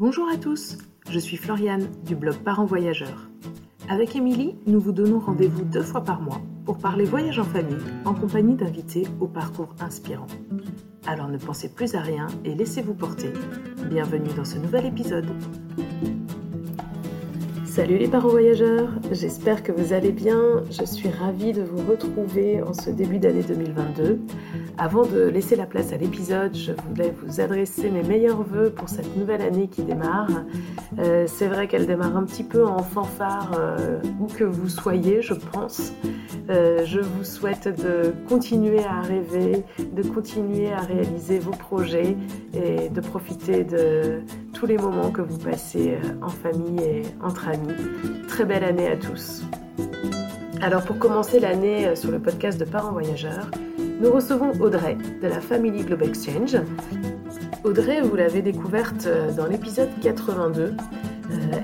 Bonjour à tous, je suis Floriane du blog Parents Voyageurs. Avec Émilie, nous vous donnons rendez-vous deux fois par mois pour parler voyage en famille en compagnie d'invités au parcours inspirant. Alors ne pensez plus à rien et laissez-vous porter. Bienvenue dans ce nouvel épisode. Salut les parents voyageurs, j'espère que vous allez bien. Je suis ravie de vous retrouver en ce début d'année 2022. Avant de laisser la place à l'épisode, je voulais vous adresser mes meilleurs voeux pour cette nouvelle année qui démarre. Euh, c'est vrai qu'elle démarre un petit peu en fanfare, euh, où que vous soyez, je pense. Euh, je vous souhaite de continuer à rêver, de continuer à réaliser vos projets et de profiter de tous les moments que vous passez en famille et entre amis. Très belle année à tous. Alors pour commencer l'année sur le podcast de Parents Voyageurs, nous recevons Audrey de la Family Globe Exchange. Audrey, vous l'avez découverte euh, dans l'épisode 82. Euh,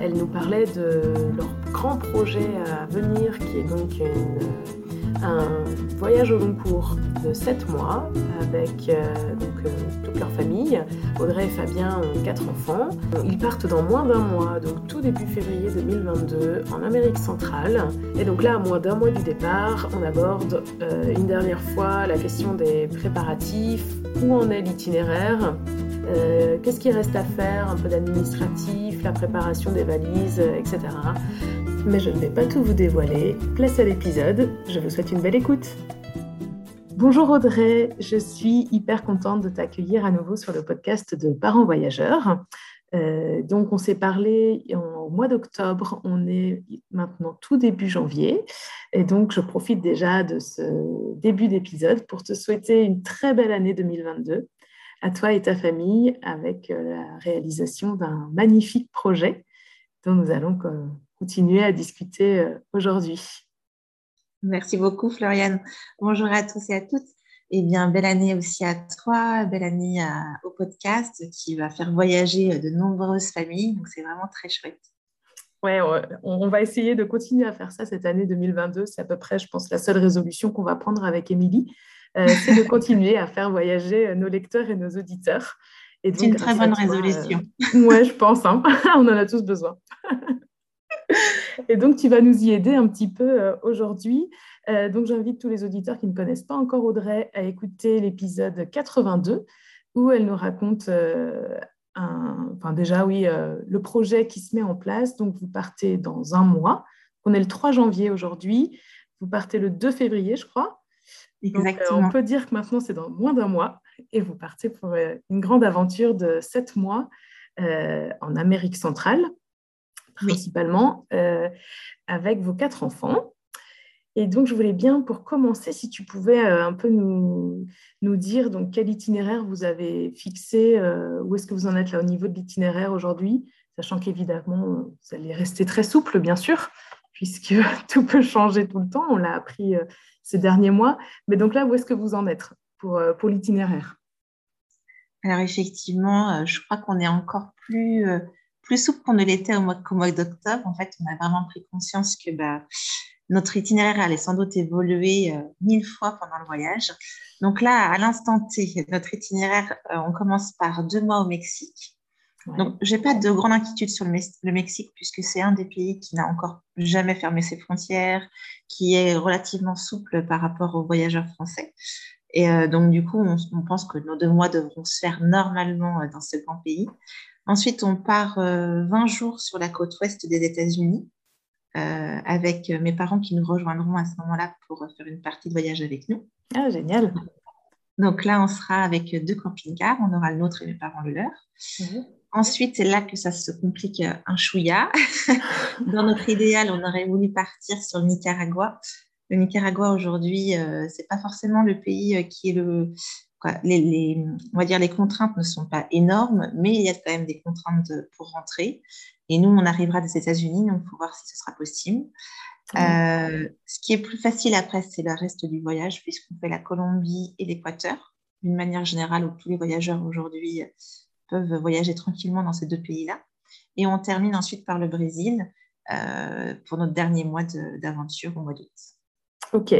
elle nous parlait de leur grand projet à venir qui est donc une un voyage au long cours de 7 mois avec euh, donc, euh, toute leur famille. Audrey et Fabien ont 4 enfants. Ils partent dans moins d'un mois, donc tout début février 2022, en Amérique centrale. Et donc là, à moins d'un mois du départ, on aborde euh, une dernière fois la question des préparatifs, où en est l'itinéraire, qu'est-ce qui reste à faire, un peu d'administratif, la préparation des valises, etc mais je ne vais pas tout vous dévoiler. Place à l'épisode, je vous souhaite une belle écoute. Bonjour Audrey, je suis hyper contente de t'accueillir à nouveau sur le podcast de Parents Voyageurs. Euh, donc on s'est parlé au mois d'octobre, on est maintenant tout début janvier et donc je profite déjà de ce début d'épisode pour te souhaiter une très belle année 2022 à toi et ta famille avec euh, la réalisation d'un magnifique projet dont nous allons continuer à discuter euh, aujourd'hui. Merci beaucoup, Floriane. Bonjour à tous et à toutes. Eh bien, belle année aussi à toi, belle année au podcast qui va faire voyager de nombreuses familles. Donc, c'est vraiment très chouette. Ouais, on va essayer de continuer à faire ça cette année 2022. C'est à peu près, je pense, la seule résolution qu'on va prendre avec Émilie. Euh, c'est de continuer à faire voyager nos lecteurs et nos auditeurs. C'est une très bonne résolution. Euh, ouais, je pense. Hein. on en a tous besoin. Et donc, tu vas nous y aider un petit peu euh, aujourd'hui. Euh, donc, j'invite tous les auditeurs qui ne connaissent pas encore Audrey à écouter l'épisode 82 où elle nous raconte euh, un, enfin déjà, oui, le projet qui se met en place. Donc, vous partez dans un mois. On est le 3 janvier aujourd'hui. Vous partez le 2 février, je crois. Exactement. on peut dire que maintenant, c'est dans moins d'un mois. Et vous partez pour une grande aventure de sept mois en Amérique centrale principalement, euh, avec vos quatre enfants. Et donc, je voulais bien, pour commencer, si tu pouvais euh, un peu nous, nous dire donc, quel itinéraire vous avez fixé, euh, où est-ce que vous en êtes là au niveau de l'itinéraire aujourd'hui, sachant qu'évidemment, vous allez rester très souple, bien sûr, puisque tout peut changer tout le temps, on l'a appris ces derniers mois. Mais donc là, où est-ce que vous en êtes pour, pour l'itinéraire? Alors effectivement, je crois qu'on est encore plus plus souple qu'on ne l'était au mois, mois d'octobre. En fait, on a vraiment pris conscience que bah, notre itinéraire allait sans doute évoluer euh, mille fois pendant le voyage. Donc là, à l'instant T, notre itinéraire, euh, on commence par deux mois au Mexique. Donc, j'ai pas de grande inquiétude sur le, Mexique puisque c'est un des pays qui n'a encore jamais fermé ses frontières, qui est relativement souple par rapport aux voyageurs français. Et euh, donc, du coup, on, on, pense que nos deux mois devront se faire normalement dans ce grand pays. Ensuite, on part 20 euh, jours sur la côte ouest des États-Unis euh, avec mes parents qui nous rejoindront à ce moment-là pour faire une partie de voyage avec nous. Ah, génial. Donc là, on sera avec deux camping-cars. On aura le nôtre et mes parents le leur. Mhm. Ensuite, c'est là que ça se complique un chouïa. Dans notre idéal, on aurait voulu partir sur le Nicaragua. Le Nicaragua, aujourd'hui, euh, ce n'est pas forcément le pays qui est le, les, on va dire les contraintes ne sont pas énormes, mais il y a quand même des contraintes pour rentrer. Et nous, on arrivera des États-Unis, donc il faut voir si ce sera possible. Euh, ce qui est plus facile après, c'est le reste du voyage, puisqu'on fait la Colombie et l'Équateur, d'une manière générale, où tous les voyageurs aujourd'hui peuvent voyager tranquillement dans ces deux pays-là. Et on termine ensuite par le Brésil euh, pour notre dernier mois d'aventure au mois d'août. Ok,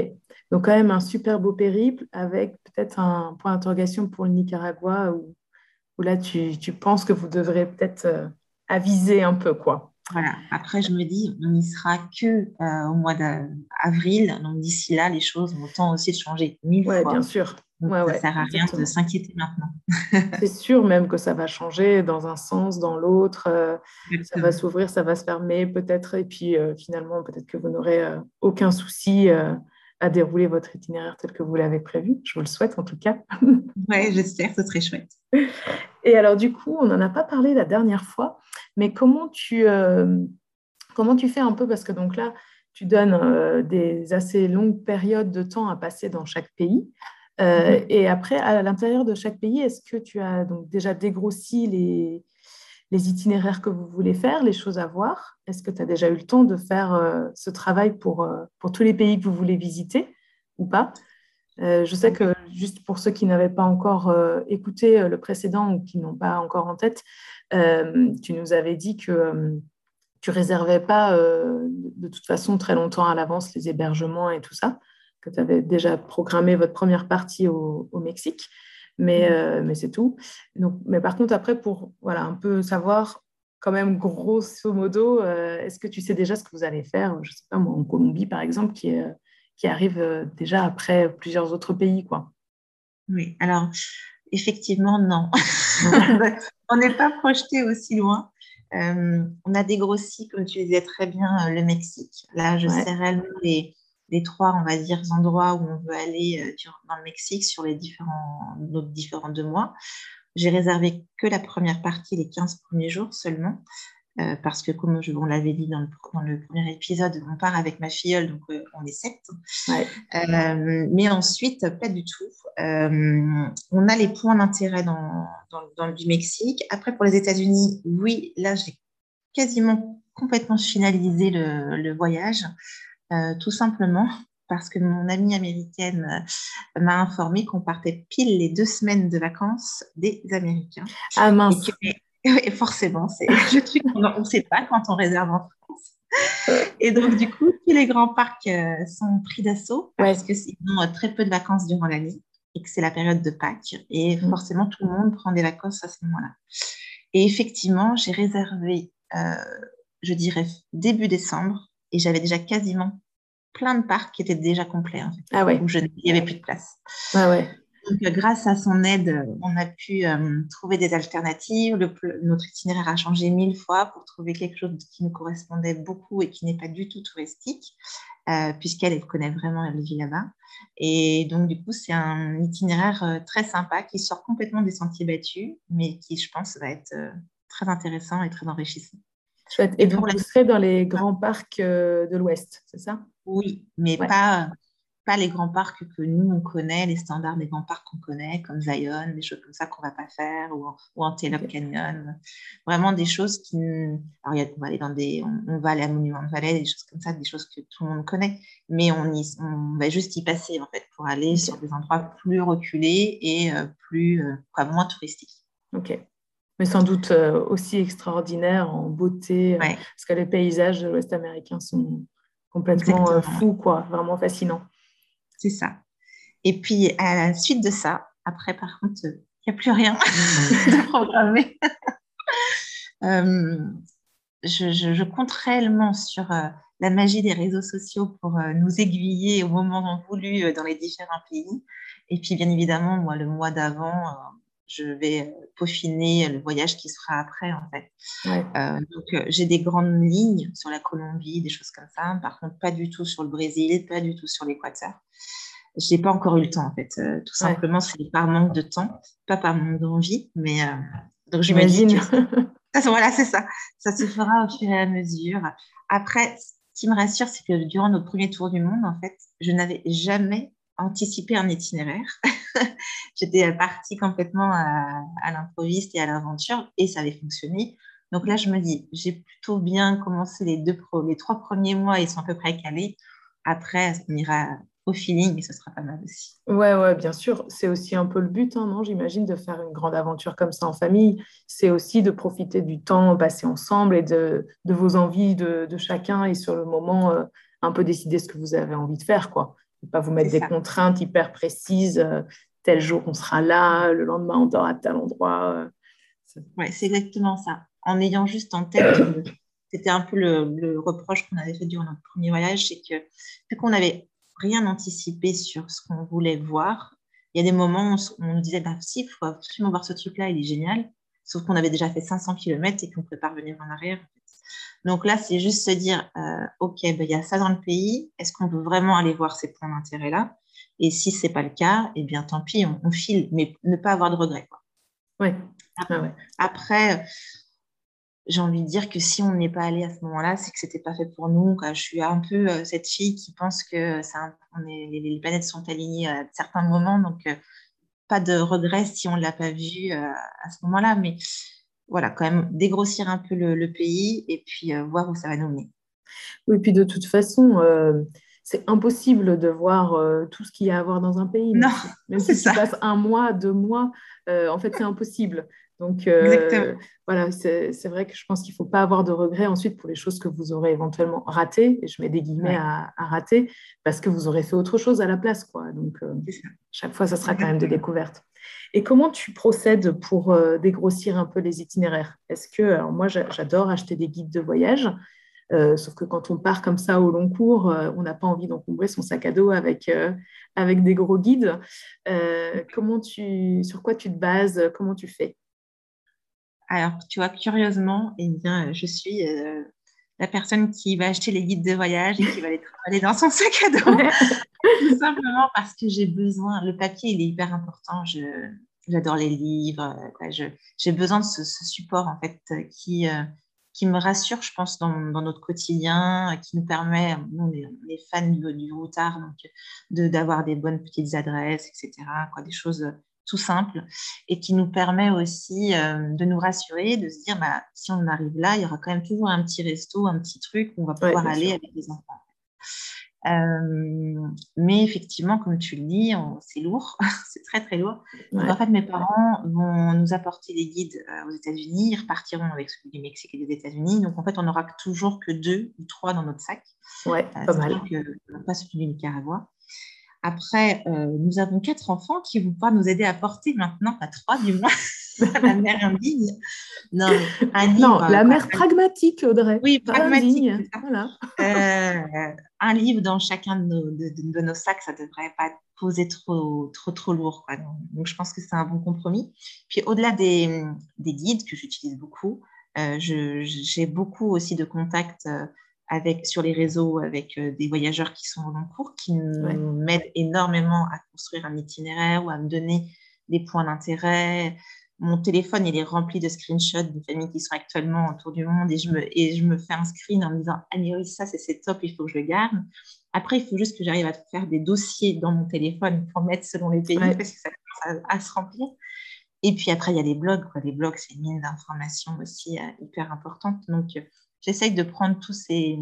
donc quand même un super beau périple avec peut-être un point d'interrogation pour le Nicaragua où, là tu, penses que vous devrez peut-être euh, à viser un peu, quoi. Voilà. Après, je me dis, on n'y sera que euh, au mois d'avril. Donc, d'ici là, les choses vont temps aussi de changer mille ouais, fois. bien sûr. Ouais, ça ouais, sert à rien de s'inquiéter maintenant. C'est sûr même que ça va changer dans un sens, dans l'autre. euh, ça va s'ouvrir, ça va se fermer peut-être. Et puis euh, finalement, peut-être que vous n'aurez euh, aucun souci à dérouler votre itinéraire tel que vous l'avez prévu. Je vous le souhaite en tout cas. Ouais, j'espère, ce serait chouette. Et alors, du coup, on n'en a pas parlé la dernière fois, mais comment tu, comment tu fais un peu? Parce que donc là, tu donnes des assez longues périodes de temps à passer dans chaque pays. Euh, Mhm. Et après, à l'intérieur de chaque pays, est-ce que tu as donc déjà dégrossi les, les itinéraires que vous voulez faire, les choses à voir? Est-ce que tu as déjà eu le temps de faire euh, ce travail pour, euh, pour tous les pays que vous voulez visiter ou pas? Je sais que juste pour ceux qui n'avaient pas encore écouté le précédent ou qui n'ont pas encore en tête, tu nous avais dit que tu réservais pas de toute façon très longtemps à l'avance les hébergements et tout ça, que tu avais déjà programmé votre première partie au, au Mexique, mais, euh, mais c'est tout. Donc, mais par contre, après, pour voilà, un peu savoir quand même grosso modo, euh, est-ce que tu sais déjà ce que vous allez faire, je sais pas moi, en Colombie par exemple, qui, est, qui arrive euh, déjà après plusieurs autres pays, quoi. Oui, alors effectivement, non. on n'est pas projeté aussi loin. Euh, on a dégrossi, comme tu disais très bien, euh, le Mexique. Là, je Ouais. sais réellement les, les trois, on va dire, endroits où on veut aller euh, dans le Mexique sur les différents, nos différents deux mois. J'ai réservé que la première partie, les 15 premiers jours seulement, euh, parce que comme je, on l'avait dit dans le, dans le premier épisode, on part avec ma filleule, donc euh, on est sept. Ouais. Euh, mais ensuite, pas du tout. On a les points d'intérêt dans, dans, dans le du Mexique. Après, pour les États-Unis, oui, là, j'ai quasiment complètement finalisé le, le voyage, tout simplement parce que mon amie américaine euh, m'a informé qu'on partait pile les deux semaines de vacances des Américains. Ah Et mince, que, et forcément, c'est le truc qu'on ne sait pas quand on réserve en France. Et donc, du coup, tous les grands parcs euh, sont pris d'assaut parce Ouais. qu'ils ont euh, très peu de vacances durant l'année et que c'est la période de Pâques. Et Mm. forcément, tout le monde prend des vacances à ce moment-là. Et effectivement, j'ai réservé, euh, je dirais, début décembre et j'avais déjà quasiment plein de parcs qui étaient déjà complets, en fait, ah ouais, où je- il n'y avait plus de place. ouais, ouais. Donc, euh, grâce à son aide, euh, on a pu euh, trouver des alternatives. Le notre itinéraire a changé mille fois pour trouver quelque chose qui nous correspondait beaucoup et qui n'est pas du tout touristique, euh, puisqu'elle elle connaît vraiment, elle vit là-bas. Et donc, du coup, c'est un itinéraire euh, très sympa qui sort complètement des sentiers battus, mais qui, je pense, va être très intéressant et très enrichissant. Chouette. Et donc, vous serez dans les grands parcs euh, de l'Ouest, c'est ça? Oui, mais Ouais. pas, pas les grands parcs que nous, on connaît, les standards des grands parcs qu'on connaît, comme Zion, des choses comme ça qu'on va pas faire, ou, ou Antelope. Canyon. Vraiment des choses qui... Alors, il y a- on va aller dans des... On, on va aller à Monument de Valley, des choses comme ça, des choses que tout le monde connaît, mais on, y- on va juste y passer, en fait, pour aller sur des endroits plus reculés et euh, plus... euh, quoi, moins touristiques. Ok. Mais sans doute euh, aussi extraordinaire en beauté, euh, Ouais, parce que les paysages de l'Ouest américain sont complètement euh, exactement. fous, quoi, vraiment fascinants. C'est ça. Et puis, à la suite de ça, après, par contre, il n'y a plus rien de programmé. Euh, je, je- je compte réellement sur euh, la magie des réseaux sociaux pour euh, nous aiguiller au moment voulu dans les différents pays. Et puis, bien évidemment, moi, le mois d'avant, je vais euh, peaufiner le voyage qui sera après, en fait. Ouais. Euh, donc, euh, j'ai des grandes lignes sur la Colombie, des choses comme ça. Par contre, pas du tout sur le Brésil, pas du tout sur l'Équateur. J'ai pas encore eu le temps, en fait. Euh, tout Ouais. simplement, c'est par manque de temps, pas par manque d'envie. Mais euh, donc, je me dis J'imagine. que ça, voilà, c'est ça. Ça se fera au fur et à mesure. Après, ce qui me rassure, c'est que durant notre premier tour du monde, en fait, je n'avais jamais anticipé un itinéraire. J'étais partie complètement à, à l'improviste et à l'aventure et ça avait fonctionné. Donc là, je me dis, j'ai plutôt bien commencé les, deux les trois premiers mois, ils sont à peu près calés. Après, on ira au feeling et ce sera pas mal aussi. Ouais, ouais, bien sûr. C'est aussi un peu le but, hein, non? J'imagine de faire une grande aventure comme ça en famille. C'est aussi de profiter du temps passé ensemble et de, vos envies de, de chacun et sur le moment, euh, un peu décider ce que vous avez envie de faire, quoi. Ne pas vous mettre des contraintes hyper précises. euh, tel jour, on sera là, le lendemain, on dort à tel endroit. euh, Ouais, c'est exactement ça. En ayant juste en tête, c'était un peu le, reproche qu'on avait fait durant notre premier voyage, c'est que vu qu'on n'avait rien anticipé sur ce qu'on voulait voir, il y a des moments où on nous disait, bah, si, il faut absolument voir ce truc-là, il est génial. Sauf qu'on avait déjà fait 500 km et qu'on ne pouvait pas revenir en arrière. Donc là, c'est juste se dire, euh, OK, ben, il y a ça dans le pays. Est-ce qu'on veut vraiment aller voir ces points d'intérêt-là? Et si ce n'est pas le cas, eh bien, tant pis, on, file, mais ne pas avoir de regrets. Ouais. Ah ouais. Après, j'ai envie de dire que si on n'est pas allé à ce moment-là, c'est que c'était pas fait pour nous. Je suis un peu euh, cette fille qui pense que ça, on est, les, planètes sont alignées à certains moments, donc euh, pas de regret si on ne l'a pas vu euh, à ce moment-là. Mais voilà, quand même dégrossir un peu le, pays et puis voir où ça va nous mener. Oui, puis de toute façon, c'est impossible de voir tout ce qu'il y a à voir dans un pays. Non, même si ça. passe un mois, deux mois, en fait, c'est impossible. Donc euh, voilà, c'est vrai que je pense qu'il ne faut pas avoir de regrets ensuite pour les choses que vous aurez éventuellement ratées, et je mets des guillemets à, rater, parce que vous aurez fait autre chose à la place. Quoi. Donc euh, chaque fois, ça sera quand même des découvertes. Et comment tu procèdes pour euh, dégrossir un peu les itinéraires? Est-ce que, alors moi j'adore acheter des guides de voyage, sauf que quand on part comme ça au long cours, on n'a pas envie d'encombrer son sac à dos avec, avec des gros guides. comment tu, sur quoi tu te bases? Comment tu fais? Alors, tu vois, curieusement, eh bien, je suis euh, la personne qui va acheter les guides de voyage et qui va les travailler dans son sac à dos. Tout simplement parce que j'ai besoin, le papier, il est hyper important. j'adore les livres. j'ai besoin de ce, support, en fait, qui, euh, qui me rassure, je pense, dans, notre quotidien, qui nous permet, nous, on est, fans du, du routard, donc d'avoir des bonnes petites adresses, etc., quoi, des choses tout simple et qui nous permet aussi euh, de nous rassurer, de se dire bah, si on arrive là, il y aura quand même toujours un petit resto, un petit truc où on va pouvoir aller avec les enfants. Euh, mais effectivement, comme tu le dis, c'est lourd, c'est très très lourd. en fait, mes parents vont nous apporter des guides euh, aux États-Unis, ils repartiront avec celui du Mexique et des États-Unis. Donc en fait, on n'aura toujours que deux ou trois dans notre sac. Ouais, pas mal. Que, pas celui du Nicaragua. Après, euh, nous avons quatre enfants qui vont pouvoir nous aider à porter maintenant, pas trois du moins, la mère indigne. Non, la mère pragmatique, Audrey. Oui, pragmatique. Voilà. Euh, un livre dans chacun de nos, de, nos, sacs, ça ne devrait pas poser trop, trop, trop lourd. Donc, je pense que c'est un bon compromis. Puis, au-delà des, des, guides que j'utilise beaucoup, euh, j'ai beaucoup aussi de contacts avec, sur les réseaux avec euh, des voyageurs qui sont long cours, qui m'aident énormément à construire un itinéraire ou à me donner des points d'intérêt. Mon téléphone, il est rempli de screenshots de familles qui sont actuellement autour du monde et je me, et je me fais un screen en me disant Ah, oui, ça, c'est top, il faut que je le garde. Après, il faut juste que j'arrive à faire des dossiers dans mon téléphone pour mettre selon les pays parce que ça commence à, se remplir. Et puis après, il y a les blogs. Quoi. Les blogs, c'est une mine d'informations aussi euh, hyper importante. Donc, euh, j'essaye de prendre tous ces,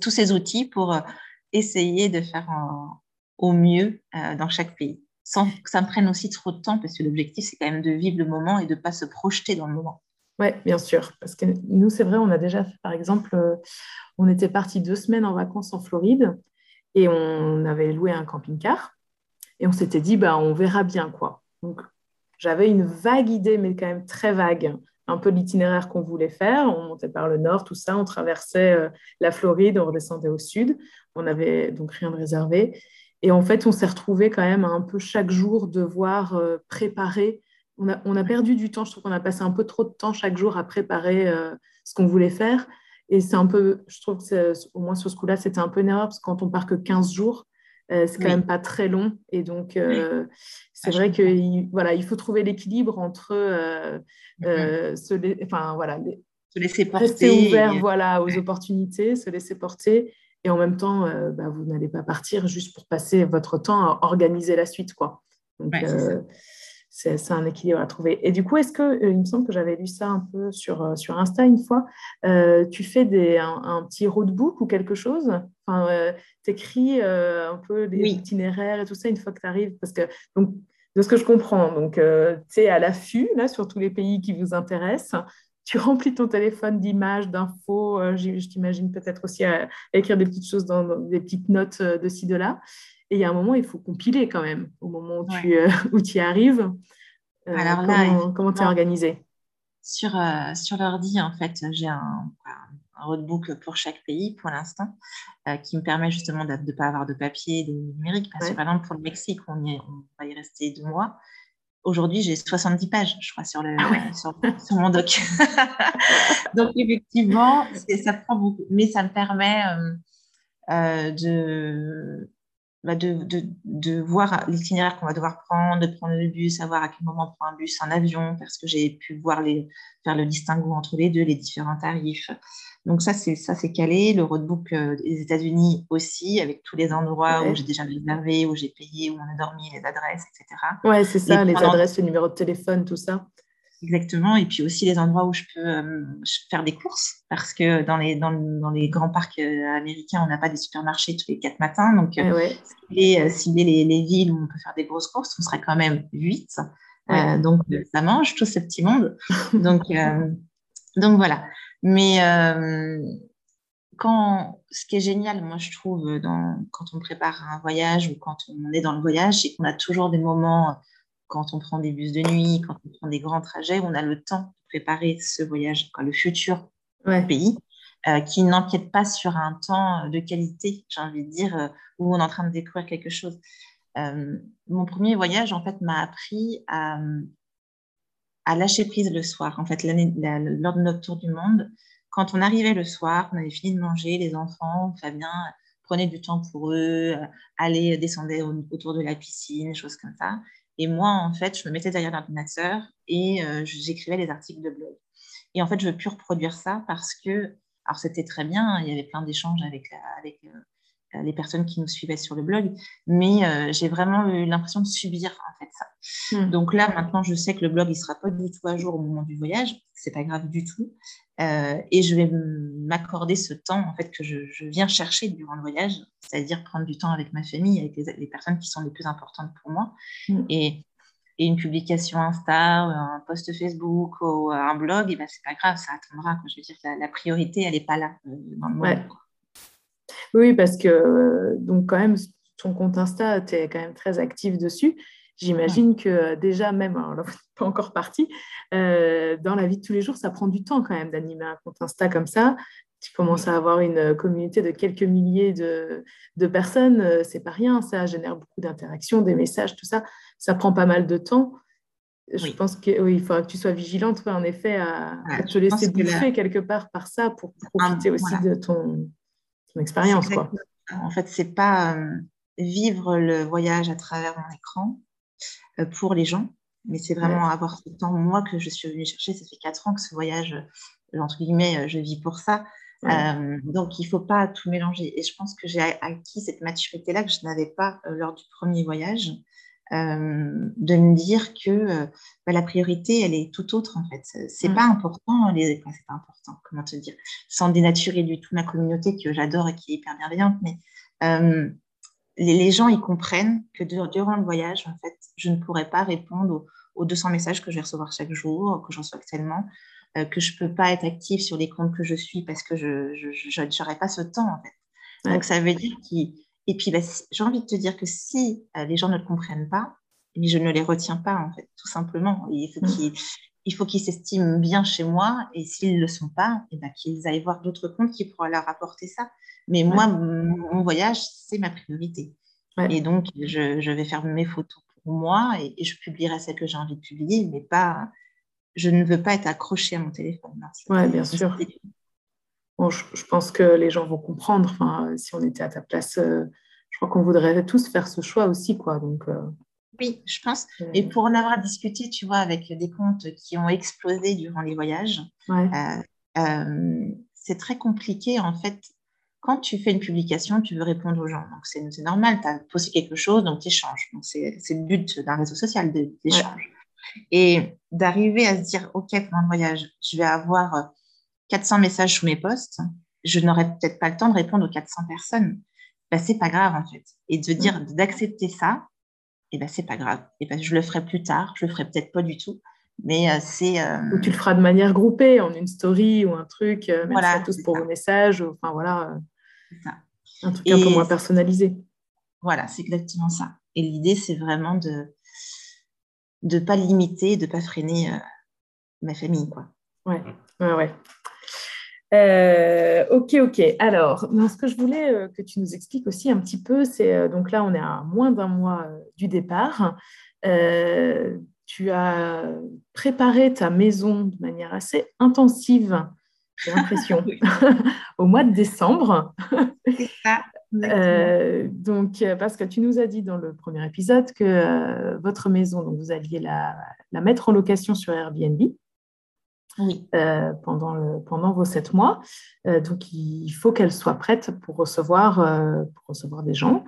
tous ces outils pour euh, essayer de faire au mieux euh, dans chaque pays, sans que ça me prenne aussi trop de temps, parce que l'objectif, c'est quand même de vivre le moment et de ne pas se projeter dans le moment. Oui, bien sûr. Parce que nous, c'est vrai, on a déjà fait, par exemple, euh, on était parti deux semaines en vacances en Floride et on avait loué un camping-car et on s'était dit, bah, on verra bien quoi. Donc, j'avais une vague idée, mais quand même très vague, un peu l'itinéraire qu'on voulait faire. On montait par le nord, tout ça, on traversait euh, la Floride, on redescendait au sud. On n'avait donc rien de réservé. Et en fait, on s'est retrouvé quand même un peu chaque jour devoir euh, préparer. On a, on a, perdu du temps. Je trouve qu'on a passé un peu trop de temps chaque jour à préparer euh, ce qu'on voulait faire. Et c'est un peu, je trouve que au moins sur ce coup-là, c'était un peu une erreur parce que quand on part que 15 jours, euh, c'est quand même pas très long. Et donc, euh, c'est ah, vrai qu'il voilà, il faut trouver l'équilibre entre euh, mm-hmm. se, enfin, voilà, se laisser porter. Rester ouvert voilà, aux opportunités, se laisser porter. Et en même temps, bah, vous n'allez pas partir juste pour passer votre temps à organiser la suite. Quoi. Donc, c'est un équilibre à trouver. Et du coup, est-ce que, il me semble que j'avais lu ça un peu sur, sur Insta une fois, tu fais des, un, petit roadbook ou quelque chose? Enfin, Tu écris un peu des itinéraires et tout ça une fois que tu arrives Parce que, donc, de ce que je comprends, donc, tu es à l'affût là, sur tous les pays qui vous intéressent. Tu remplis ton téléphone d'images, d'infos. je t'imagine peut-être aussi à, écrire des petites choses dans, des petites notes de ci, de là. Et il y a un moment, il faut compiler quand même, au moment où, tu, euh, y arrives. Euh, Alors là, comment tu es organisé sur, euh, sur l'ordi, en fait, j'ai un, un, roadbook pour chaque pays pour l'instant euh, qui me permet justement de ne pas avoir de papier, de numérique. Parce que par exemple, pour le Mexique, on, on va y rester deux mois. Aujourd'hui, j'ai 70 pages, je crois, sur, le, ah sur, sur, mon doc. Donc, effectivement, ça prend beaucoup. Mais ça me permet euh, de bah, de, de, de, voir l'itinéraire qu'on va devoir prendre, de prendre le bus, savoir à quel moment on prend un bus, un avion, parce que j'ai pu voir les, faire le distinguo entre les deux, les différents tarifs. Donc ça, c'est ça, c'est calé. Le roadbook euh, des États-Unis aussi, avec tous les endroits où j'ai déjà réservé, où j'ai payé, où on a dormi, les adresses, etc. Ouais, c'est ça, les adresses, le numéro de téléphone, tout ça. Exactement. Et puis aussi les endroits où je peux euh, faire des courses, parce que dans les, dans, dans les grands parcs euh, américains, on n'a pas des supermarchés tous les quatre matins. Donc, euh, ouais. cibler, les, les, villes où on peut faire des grosses courses, on serait quand même huit. donc, ça mange tout ce petit monde. donc, donc, voilà. Mais quand, ce qui est génial, moi, je trouve, dans, quand on prépare un voyage ou quand on est dans le voyage, c'est qu'on a toujours des moments quand on prend des bus de nuit, quand on prend des grands trajets, on a le temps de préparer ce voyage, quoi, le futur pays, euh, qui n'empiète pas sur un temps de qualité, j'ai envie de dire, euh, où on est en train de découvrir quelque chose. Euh, mon premier voyage, en fait, m'a appris à, à, lâcher prise le soir. En fait, lors de notre tour du monde, quand on arrivait le soir, on avait fini de manger, les enfants, Fabien prenait du temps pour eux, aller descendre autour de la piscine, choses comme ça. Et moi, en fait, je me mettais derrière l'ordinateur et euh, j'écrivais les articles de blog. Et en fait, je veux plus reproduire ça parce que, alors c'était très bien, il y avait plein d'échanges avec, euh, les personnes qui nous suivaient sur le blog, mais euh, j'ai vraiment eu l'impression de subir en fait ça. Hmm. Donc là, maintenant, je sais que le blog, il sera pas du tout à jour au moment du voyage, c'est pas grave du tout. Euh, et je vais m'accorder ce temps en fait que je, je, viens chercher durant le voyage, c'est-à-dire prendre du temps avec ma famille, avec les, les, personnes qui sont les plus importantes pour moi. Mm. Et, et, une publication Insta, un post Facebook ou un blog, et ben c'est pas grave, ça attendra. Je veux dire, la, la priorité, elle n'est pas là euh, dans le monde. Oui, parce que euh, donc quand même, ton compte Insta, tu es quand même très actif dessus. J'imagine que euh, déjà, même, alors là, pas encore parti, euh, dans la vie de tous les jours, ça prend du temps quand même d'animer un compte Insta comme ça. Tu commences à avoir une communauté de quelques milliers de, de personnes, c'est pas rien, ça génère beaucoup d'interactions, des messages, tout ça. Ça prend pas mal de temps. Je pense qu'il oui, faudra que tu sois vigilante, en effet, à, te laisser bouffer quelque part par ça pour profiter aussi de ton, expérience. En fait, c'est pas vivre le voyage à travers mon écran, euh, pour les gens. Mais c'est vraiment avoir ce temps, moi, que je suis venue chercher. Ça fait quatre ans que ce voyage, euh, entre guillemets, euh, je vis pour ça. donc, il ne faut pas tout mélanger. Et je pense que j'ai acquis cette maturité-là que je n'avais pas lors du premier voyage, de me dire que bah, la priorité, elle est tout autre, en fait. C'est pas important, les... Enfin, c'est pas important, comment te dire, sans dénaturer du tout ma communauté que j'adore et qui est hyper bienveillante, mais les, gens, ils comprennent que durant le voyage, en fait, je ne pourrais pas répondre aux, 200 messages que je vais recevoir chaque jour, que j'en reçois actuellement, euh, que je ne peux pas être active sur les comptes que je suis parce que je n'aurai pas ce temps, en fait. Donc, ça veut dire qu'il... Et puis, bah, j'ai envie de te dire que si euh, les gens ne le comprennent pas, mais je ne les retiens pas, en fait, tout simplement. Il faut mm. qu'ils faut qu'ils s'estiment bien chez moi et s'ils ne le sont pas, ben, qu'ils aillent voir d'autres comptes qui pourraient leur apporter ça. Mais moi, mon voyage, c'est ma priorité. Et donc, je, vais faire mes photos pour moi et, je publierai celles que j'ai envie de publier, mais pas. Je ne veux pas être accrochée à mon téléphone. Oui, bien sûr. Bon, je, pense que les gens vont comprendre. Enfin, si on était à ta place, euh, je crois qu'on voudrait tous faire ce choix aussi, quoi. Donc. Euh, oui, je pense. Et pour en avoir discuté, tu vois, avec des comptes qui ont explosé durant les voyages, euh, c'est très compliqué, en fait, quand tu fais une publication, tu veux répondre aux gens. Donc, c'est normal, tu as posté quelque chose, donc tu échanges. Donc, c'est le but d'un réseau social, d'échange. Et d'arriver à se dire, OK, pour un voyage, je vais avoir 400 messages sous mes posts, je n'aurai peut-être pas le temps de répondre aux 400 personnes. Ben, c'est pas grave, en fait. Et de dire, d'accepter ça, et ben, c'est pas grave. Et ben, je le ferai plus tard, je le ferai peut-être pas du tout. Mais euh, c'est. Euh, ou tu le feras de manière groupée, en une story ou un truc, euh, même voilà, tous pour vos messages. Enfin, voilà. Ça. Un truc un peu moins personnalisé. Voilà, c'est exactement ça. Et l'idée, c'est vraiment de ne pas limiter, de ne pas freiner ma famille. Quoi. Ouais, ouais, ouais. Euh, ok, ok. Alors, ce que je voulais euh, que tu nous expliques aussi un petit peu, c'est euh, donc là, on est à moins d'un mois du départ. tu as préparé ta maison de manière assez intensive, j'ai l'impression, au mois de décembre. C'est ça. donc, parce que tu nous as dit dans le premier épisode que votre maison, donc vous alliez la, la mettre en location sur Airbnb oui. Euh, pendant, le, pendant vos sept mois. Euh, donc, il faut qu'elle soit prête pour recevoir, euh, pour recevoir des gens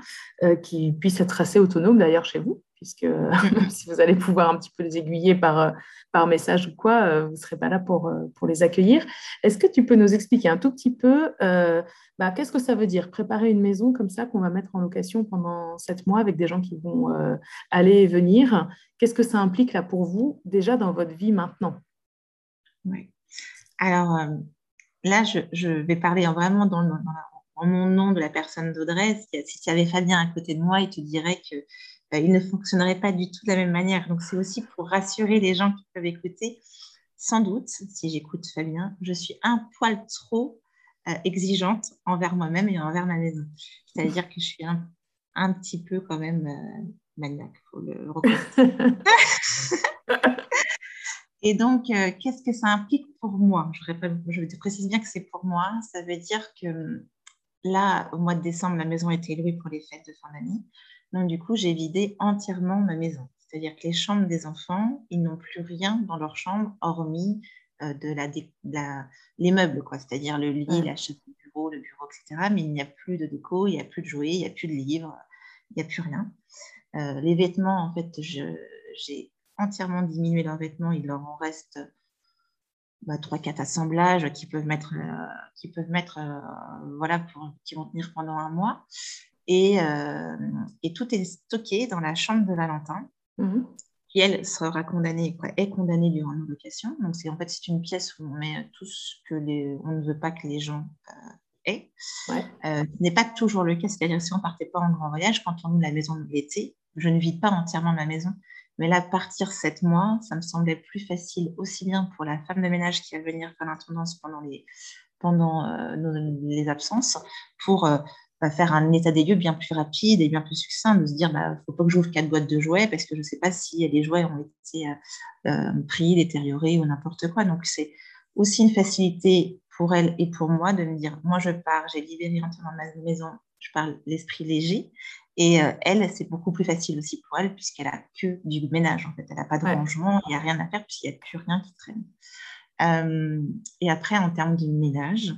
qui puissent être assez autonomes d'ailleurs chez vous, puisque si vous allez pouvoir un petit peu les aiguiller par, par message ou quoi, vous ne serez pas là pour, pour les accueillir. Est-ce que tu peux nous expliquer un tout petit peu bah, qu'est-ce que ça veut dire préparer une maison comme ça qu'on va mettre en location pendant sept mois avec des gens qui vont aller et venir? Qu'est-ce que ça implique là pour vous déjà dans votre vie maintenant? Alors euh, là, je, vais parler vraiment en mon nom de la personne d'Audrey. Si, tu avais Fabien à côté de moi, il te dirait que euh, il ne fonctionnerait pas du tout de la même manière. Donc c'est aussi pour rassurer les gens qui peuvent écouter. Sans doute, si j'écoute Fabien, je suis un poil trop euh, exigeante envers moi-même et envers ma maison. C'est-à-dire que je suis un, un petit peu quand même maniaque, il faut le reconnaître. Et donc, euh, qu'est-ce que ça implique pour moi? Je, je te précise bien que c'est pour moi. Ça veut dire que là, au mois de décembre, la maison a été louée pour les fêtes de fin d'année. Donc, du coup, j'ai vidé entièrement ma maison. C'est-à-dire que les chambres des enfants, ils n'ont plus rien dans leur chambre hormis euh, de la, les meubles, quoi. C'est-à-dire le lit, la chaise de bureau, le bureau, etc. Mais il n'y a plus de déco, il n'y a plus de jouets, il n'y a plus de livres, il n'y a plus rien. Euh, les vêtements, en fait, j'ai entièrement diminué leurs vêtements. Il leur en reste bah, 3-4 assemblages qui peuvent mettre, euh, qui peuvent mettre euh, voilà, pour, qui vont tenir pendant un mois. Et, euh, et, tout est stocké dans la chambre de Valentin, mhm. qui elle sera condamnée, quoi, est condamnée durant une location. Donc c'est en fait c'est une pièce où on met tout ce que les, on ne veut pas que les gens aient. ce n'est pas toujours le cas, c'est-à-dire si on partait pas en grand voyage, quand on loue la maison de l'été, je ne vide pas entièrement ma maison. Mais là, partir sept mois, ça me semblait plus facile, aussi bien pour la femme de ménage qui va venir faire l'intendance pendant les, pendant, euh, les absences, pour euh, bah, faire un état des lieux bien plus rapide et bien plus succinct, de se dire, il bah, ne faut pas que j'ouvre quatre boîtes de jouets parce que je ne sais pas si les jouets ont été euh, pris, détériorés ou n'importe quoi. Donc, c'est aussi une facilité pour elle et pour moi de me dire, moi, je pars, j'ai libéré entièrement ma maison, je parle l'esprit léger. Et euh, elle, c'est beaucoup plus facile aussi pour elle puisqu'elle a que du ménage en fait. Elle n'a pas de rangement, il n'y a rien à faire puisqu'il n'y a plus rien qui traîne. Euh, et après, en termes de ménage,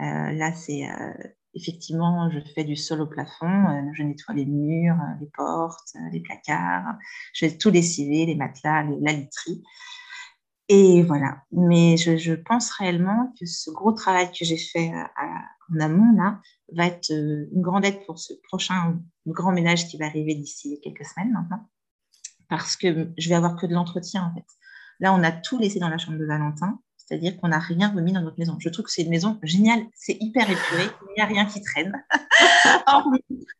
euh, là, c'est effectivement, je fais du sol au plafond, je nettoie les murs, les portes, les placards, je vais tout lessiver, les matelas, la literie. Et voilà. Mais je, pense réellement que ce gros travail que j'ai fait en amont, là, va être euh, une grande aide pour ce prochain grand ménage qui va arriver d'ici quelques semaines maintenant. Parce que je vais avoir que de l'entretien, en fait. Là, on a tout laissé dans la chambre de Valentin. C'est-à-dire qu'on n'a rien remis dans notre maison. Je trouve que c'est une maison géniale, c'est hyper épuré, il n'y a rien qui traîne.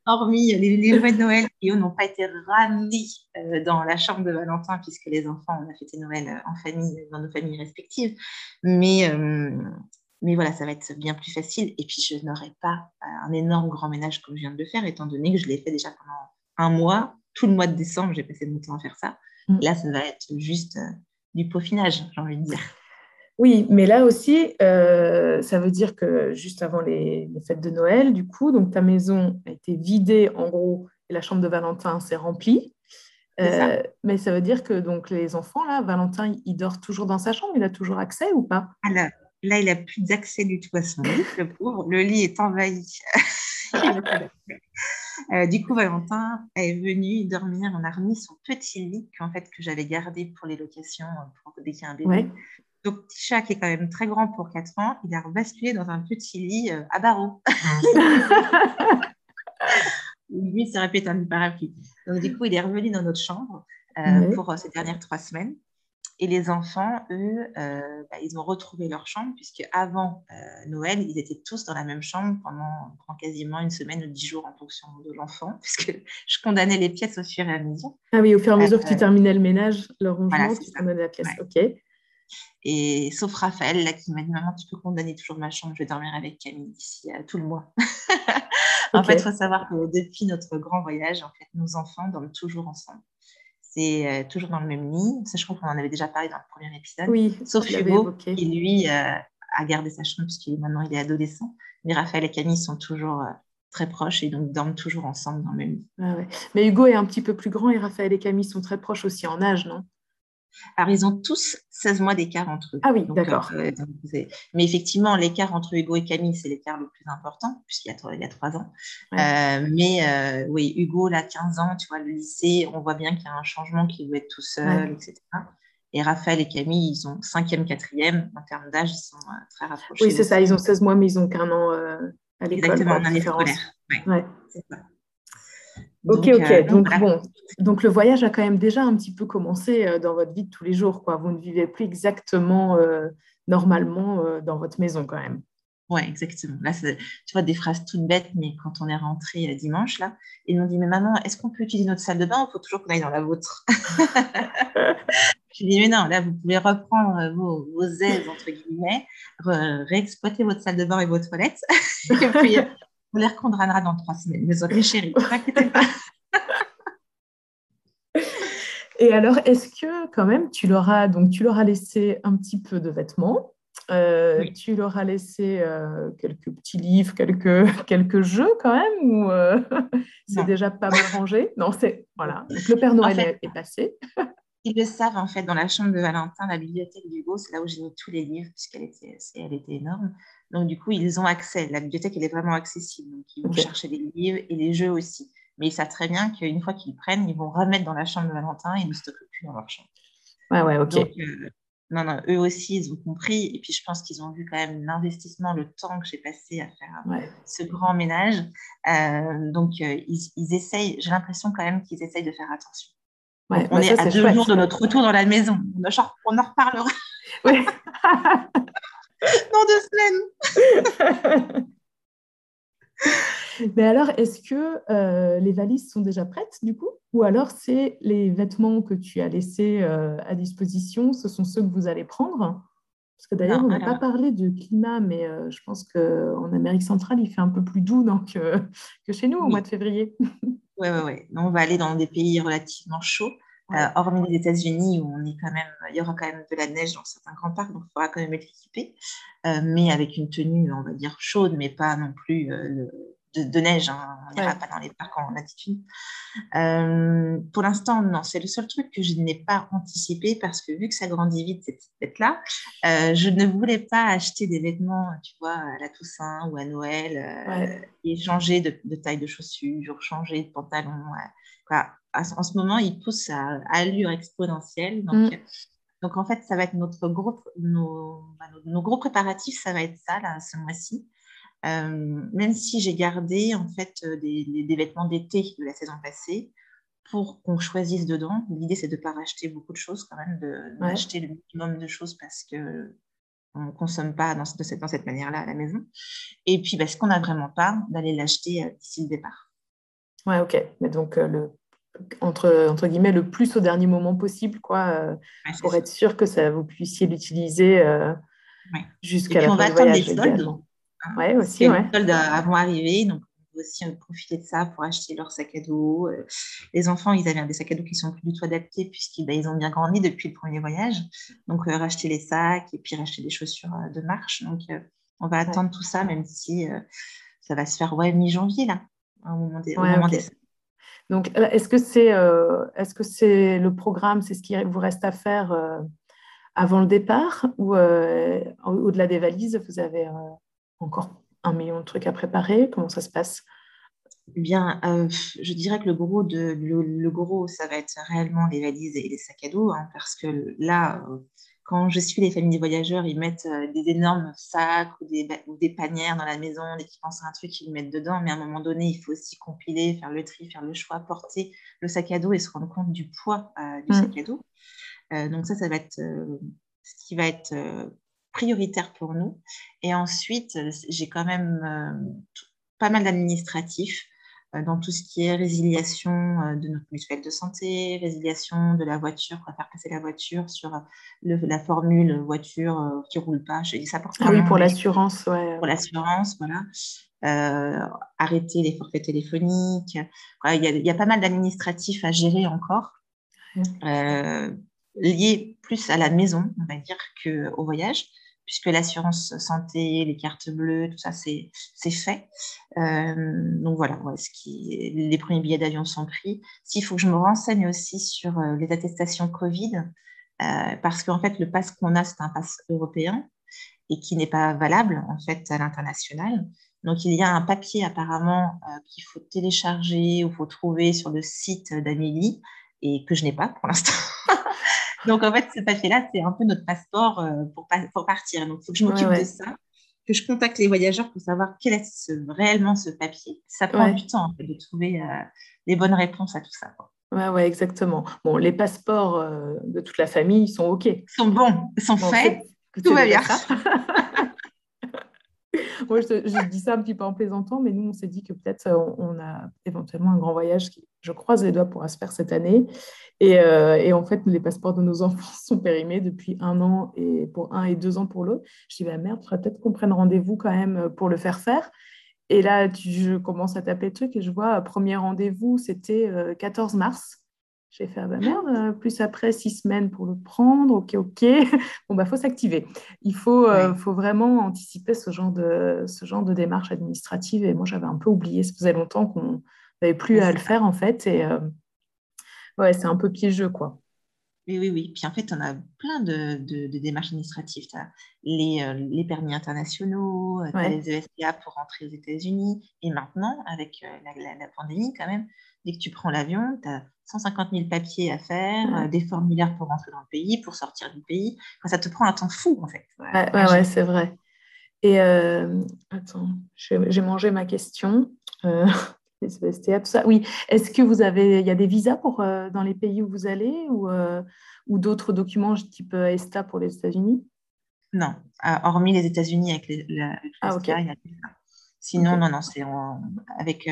hormis, les, de Noël qui, eux, n'ont pas été ramenés euh, dans la chambre de Valentin, puisque les enfants, on a fêté Noël euh, en famille, dans nos familles respectives. Mais, mais voilà, ça va être bien plus facile. Et puis, je n'aurai pas un énorme grand ménage comme je viens de le faire, étant donné que je l'ai fait déjà pendant un mois. Tout le mois de décembre, j'ai passé mon temps à faire ça. Mm. Là, ça va être juste du peaufinage, j'ai envie de dire. Oui, mais là aussi, euh, ça veut dire que juste avant les, fêtes de Noël, du coup, donc ta maison a été vidée en gros et la chambre de Valentin s'est remplie. Euh, mais ça veut dire que donc les enfants là, Valentin, il dort toujours dans sa chambre, il a toujours accès ou pas? Alors, là, il a plus d'accès du tout à son lit, le pauvre. Le lit est envahi. Euh, du coup, Valentin est venu dormir. On a remis son petit lit qu'en fait que j'avais gardé pour les locations pour dès qu'il y a un bébé. Donc, petit chat qui est quand même très grand pour 4 ans, il a basculé dans un petit lit euh, à barreaux. Lui, ça répète un parapluie. Donc, du coup, il est revenu dans notre chambre euh, pour euh, ces dernières trois semaines. Et les enfants, eux, bah, ils ont retrouvé leur chambre, puisque avant Noël, ils étaient tous dans la même chambre pendant, quasiment une semaine ou dix jours en fonction de l'enfant, puisque je condamnais les pièces au fur et à mesure. Ah oui, au fur et à mesure que tu terminais le ménage, le rangement, tu condamnais la pièce. OK. Et sauf Raphaël, là, qui m'a dit Maman, tu peux condamner toujours ma chambre, je vais dormir avec Camille d'ici tout le mois. en fait, il faut savoir que depuis notre grand voyage, en fait, nos enfants dorment toujours ensemble. C'est toujours dans le même lit. Ça, je crois qu'on en avait déjà parlé dans le premier épisode. Oui, sauf Hugo, qui lui a gardé sa chambre, puisqu'il maintenant il est adolescent. Mais Raphaël et Camille sont toujours très proches et donc dorment toujours ensemble dans le même lit. Ah Mais Hugo est un petit peu plus grand et Raphaël et Camille sont très proches aussi en âge, non? Alors, ils ont tous 16 mois d'écart entre eux. Ah oui, d'accord. Euh, mais effectivement, l'écart entre Hugo et Camille, c'est l'écart le plus important, puisqu'il y a, 3 ans. Euh, mais euh, oui, Hugo, là, 15 ans, tu vois, le lycée, on voit bien qu'il y a un changement, qu'il veut être tout seul, etc. Et Raphaël et Camille, ils ont 5e, 4e. En termes d'âge, ils sont très rapprochés. Oui, c'est ça, ils ont 16 mois, mais ils ont qu'un an à l'école. Exactement, en année scolaire. Ouais. C'est ça. Ok, ok. Euh, donc, bon, donc le voyage a quand même déjà un petit peu commencé euh, dans votre vie de tous les jours. Quoi. Vous ne vivez plus exactement euh, normalement dans votre maison quand même. Oui, exactement. Là, tu vois des phrases toutes bêtes, mais quand on est rentré dimanche, là, ils m'ont dit Mais maman, est-ce qu'on peut utiliser notre salle de bain il faut toujours qu'on aille dans la vôtre? Je dit Mais non, là, vous pouvez reprendre vos, vos aises, entre guillemets, réexploiter votre salle de bain et vos toilettes. et puis, on les recondrera dans trois semaines, mes chéris, ne pas. Et alors, est-ce que quand même, tu leur as, donc, tu leur as laissé un petit peu de vêtements euh, Tu leur as laissé euh, quelques petits livres, quelques, quelques jeux quand même Ou euh, c'est déjà pas mal rangé? Non, c'est. Voilà. Donc, le Père Noël est, passé. Ils le savent, en fait, dans la chambre de Valentin, la bibliothèque d'Hugo, c'est là où j'ai mis tous les livres, puisqu'elle était, elle était énorme. Donc, du coup, ils ont accès. La bibliothèque, elle est vraiment accessible. Donc, ils vont chercher des livres et les jeux aussi. Mais ils savent très bien qu'une fois qu'ils prennent, ils vont remettre dans la chambre de Valentin et ils ne stockent plus dans leur chambre. Ouais, ouais, ok. Donc, euh, non, non, eux aussi, ils ont compris. Et puis, je pense qu'ils ont vu quand même l'investissement, le temps que j'ai passé à faire ce grand ménage. Euh, donc, euh, ils, essayent, j'ai l'impression quand même qu'ils essayent de faire attention. On bah est à deux jours de notre retour dans la maison. On en reparlera. Oui. dans deux semaines. Mais alors, est-ce que euh, les valises sont déjà prêtes du coup? Ou alors c'est les vêtements que tu as laissés euh, à disposition, ce sont ceux que vous allez prendre? Parce que d'ailleurs, on n'a pas parlé de climat, mais euh, je pense qu'en Amérique centrale, il fait un peu plus doux donc, que chez nous au mois de février. Oui, oui, oui. On va aller dans des pays relativement chauds. Euh, hormis les États-Unis où on est quand même, il y aura quand même de la neige dans certains grands parcs, donc il faudra quand même être équipé, euh, mais avec une tenue, on va dire chaude, mais pas non plus euh, de, neige. Hein. on n'ira pas dans les parcs en altitude. pour l'instant, non, c'est le seul truc que je n'ai pas anticipé parce que vu que ça grandit vite cette bête-là, je ne voulais pas acheter des vêtements, tu vois, à la Toussaint ou à Noël et changer de, taille de chaussures, changer de pantalon. Quoi en ce moment, il pousse à, allure exponentielle. Donc, mm. donc, en fait, ça va être notre gros, nos, bah, nos, gros préparatifs, ça va être ça, là, ce mois-ci. Euh, même si j'ai gardé, en fait, euh, des, des, vêtements d'été de la saison passée pour qu'on choisisse dedans. L'idée, c'est de ne pas racheter beaucoup de choses, quand même, d'acheter le minimum de choses parce que on ne consomme pas dans, de cette, dans cette manière-là à la maison. Et puis, parce qu'on n'a vraiment pas, d'aller l'acheter euh, d'ici le départ. Ouais, ok. Mais donc, le entre, entre guillemets le plus au dernier moment possible, quoi, pour être sûr que ça, vous puissiez l'utiliser jusqu'à la fin du voyage. Des soldes. Ouais, aussi, ouais. Les soldes avant arriver, donc on peut aussi profiter de ça pour acheter leur sac à dos. Euh, les enfants, ils avaient des sacs à dos qui sont plus du tout adaptés puisqu'ils ben, ils ont bien grandi depuis le premier voyage. Donc, racheter les sacs et puis racheter des chaussures de marche. Donc, on va attendre tout ça, même si ça va se faire ouais, mi-janvier, là, au moment des, au moment des donc, euh, est-ce que c'est euh, est-ce que c'est le programme, c'est ce qui vous reste à faire euh, avant le départ ou au-delà des valises, vous avez encore un million de trucs à préparer Comment ça se passe? Eh Bien, je dirais que le gros, de, le, gros, ça va être réellement les valises et les sacs à dos, hein, parce que là, quand je suis les familles des voyageurs, ils mettent euh, des énormes sacs ou des, ou des panières dans la maison, dès qu'ils pensent à un truc, ils le mettent dedans. Mais à un moment donné, il faut aussi compiler, faire le tri, faire le choix, porter le sac à dos et se rendre compte du poids euh, du mmh. sac à dos. Euh, donc ça, ça va être ce qui va être prioritaire pour nous. Et ensuite, j'ai quand même pas mal d'administratifs. dans tout ce qui est résiliation de notre mutuelle de santé, résiliation de la voiture, pour faire passer la voiture sur la formule voiture qui ne roule pas. Je dis ça pour ah oui, pour l'assurance, ouais. Pour l'assurance, voilà. arrêter les forfaits téléphoniques. Il y, y, a pas mal d'administratifs à gérer encore, liés plus à la maison, on va dire, qu'au voyage puisque l'assurance santé, les cartes bleues, tout ça, c'est fait. Euh, donc voilà, ce qui, les premiers billets d'avion sont pris. S'il faut que je me renseigne aussi sur euh, les attestations Covid, euh, parce qu'en fait, le pass qu'on a, c'est un pass européen et qui n'est pas valable en fait à l'international. Donc il y a un papier apparemment qu'il faut télécharger ou faut trouver sur le site d'Amélie et que je n'ai pas pour l'instant. Donc, en fait, ce papier-là, c'est un peu notre passeport euh, pour, pour partir. Donc, il faut que je m'occupe de ça, que je contacte les voyageurs pour savoir quel est réellement ce papier. Ça prend du temps de trouver euh, les bonnes réponses à tout ça. Oui, Ouais, exactement. Bon, les passeports euh, de toute la famille sont OK. Ils sont bons, ils sont faits, tout va bien. Moi, je, dis ça un petit peu en plaisantant, mais nous, on s'est dit que peut-être euh, on, a éventuellement un grand voyage qui, je croise les doigts, pourra se faire cette année. Et, euh, et, en fait, les passeports de nos enfants sont périmés depuis un an et pour un et deux ans pour l'autre. Je dis, bah merde, il faudrait peut-être qu'on prenne rendez-vous quand même pour le faire faire. Et là, tu, je commence à taper le truc et je vois, premier rendez-vous, c'était 14 euh, mars. J'ai fait, ah bah merde, euh, plus après six semaines pour le prendre, ok, ok. Bon, bah, faut s'activer. Il faut, euh, faut vraiment anticiper ce genre, de, ce genre de démarche administrative. Et moi, j'avais un peu oublié, ça faisait longtemps qu'on n'avait plus à le faire, en fait. Et euh, ouais, c'est un peu piégeux, quoi. Oui, oui, oui. Puis en fait, on a plein de, de, démarches administratives. Tu as les, les, permis internationaux, tu as les ESTA pour rentrer aux États-Unis. Et maintenant, avec la, la, pandémie, quand même, dès que tu prends l'avion, tu as 150 000 papiers à faire, euh, des formulaires pour rentrer dans le pays, pour sortir du pays. ça te prend un temps fou, en fait. Ouais, ouais, c'est vrai. Et euh, attends, j'ai mangé ma question. Euh, tout ça. Oui, est-ce que vous avez, il y a des visas pour, euh, dans les pays où vous allez ou, ou d'autres documents type ESTA pour les États-Unis? Non, hormis les États-Unis avec les, la, ah, il y a Sinon, non, non, c'est avec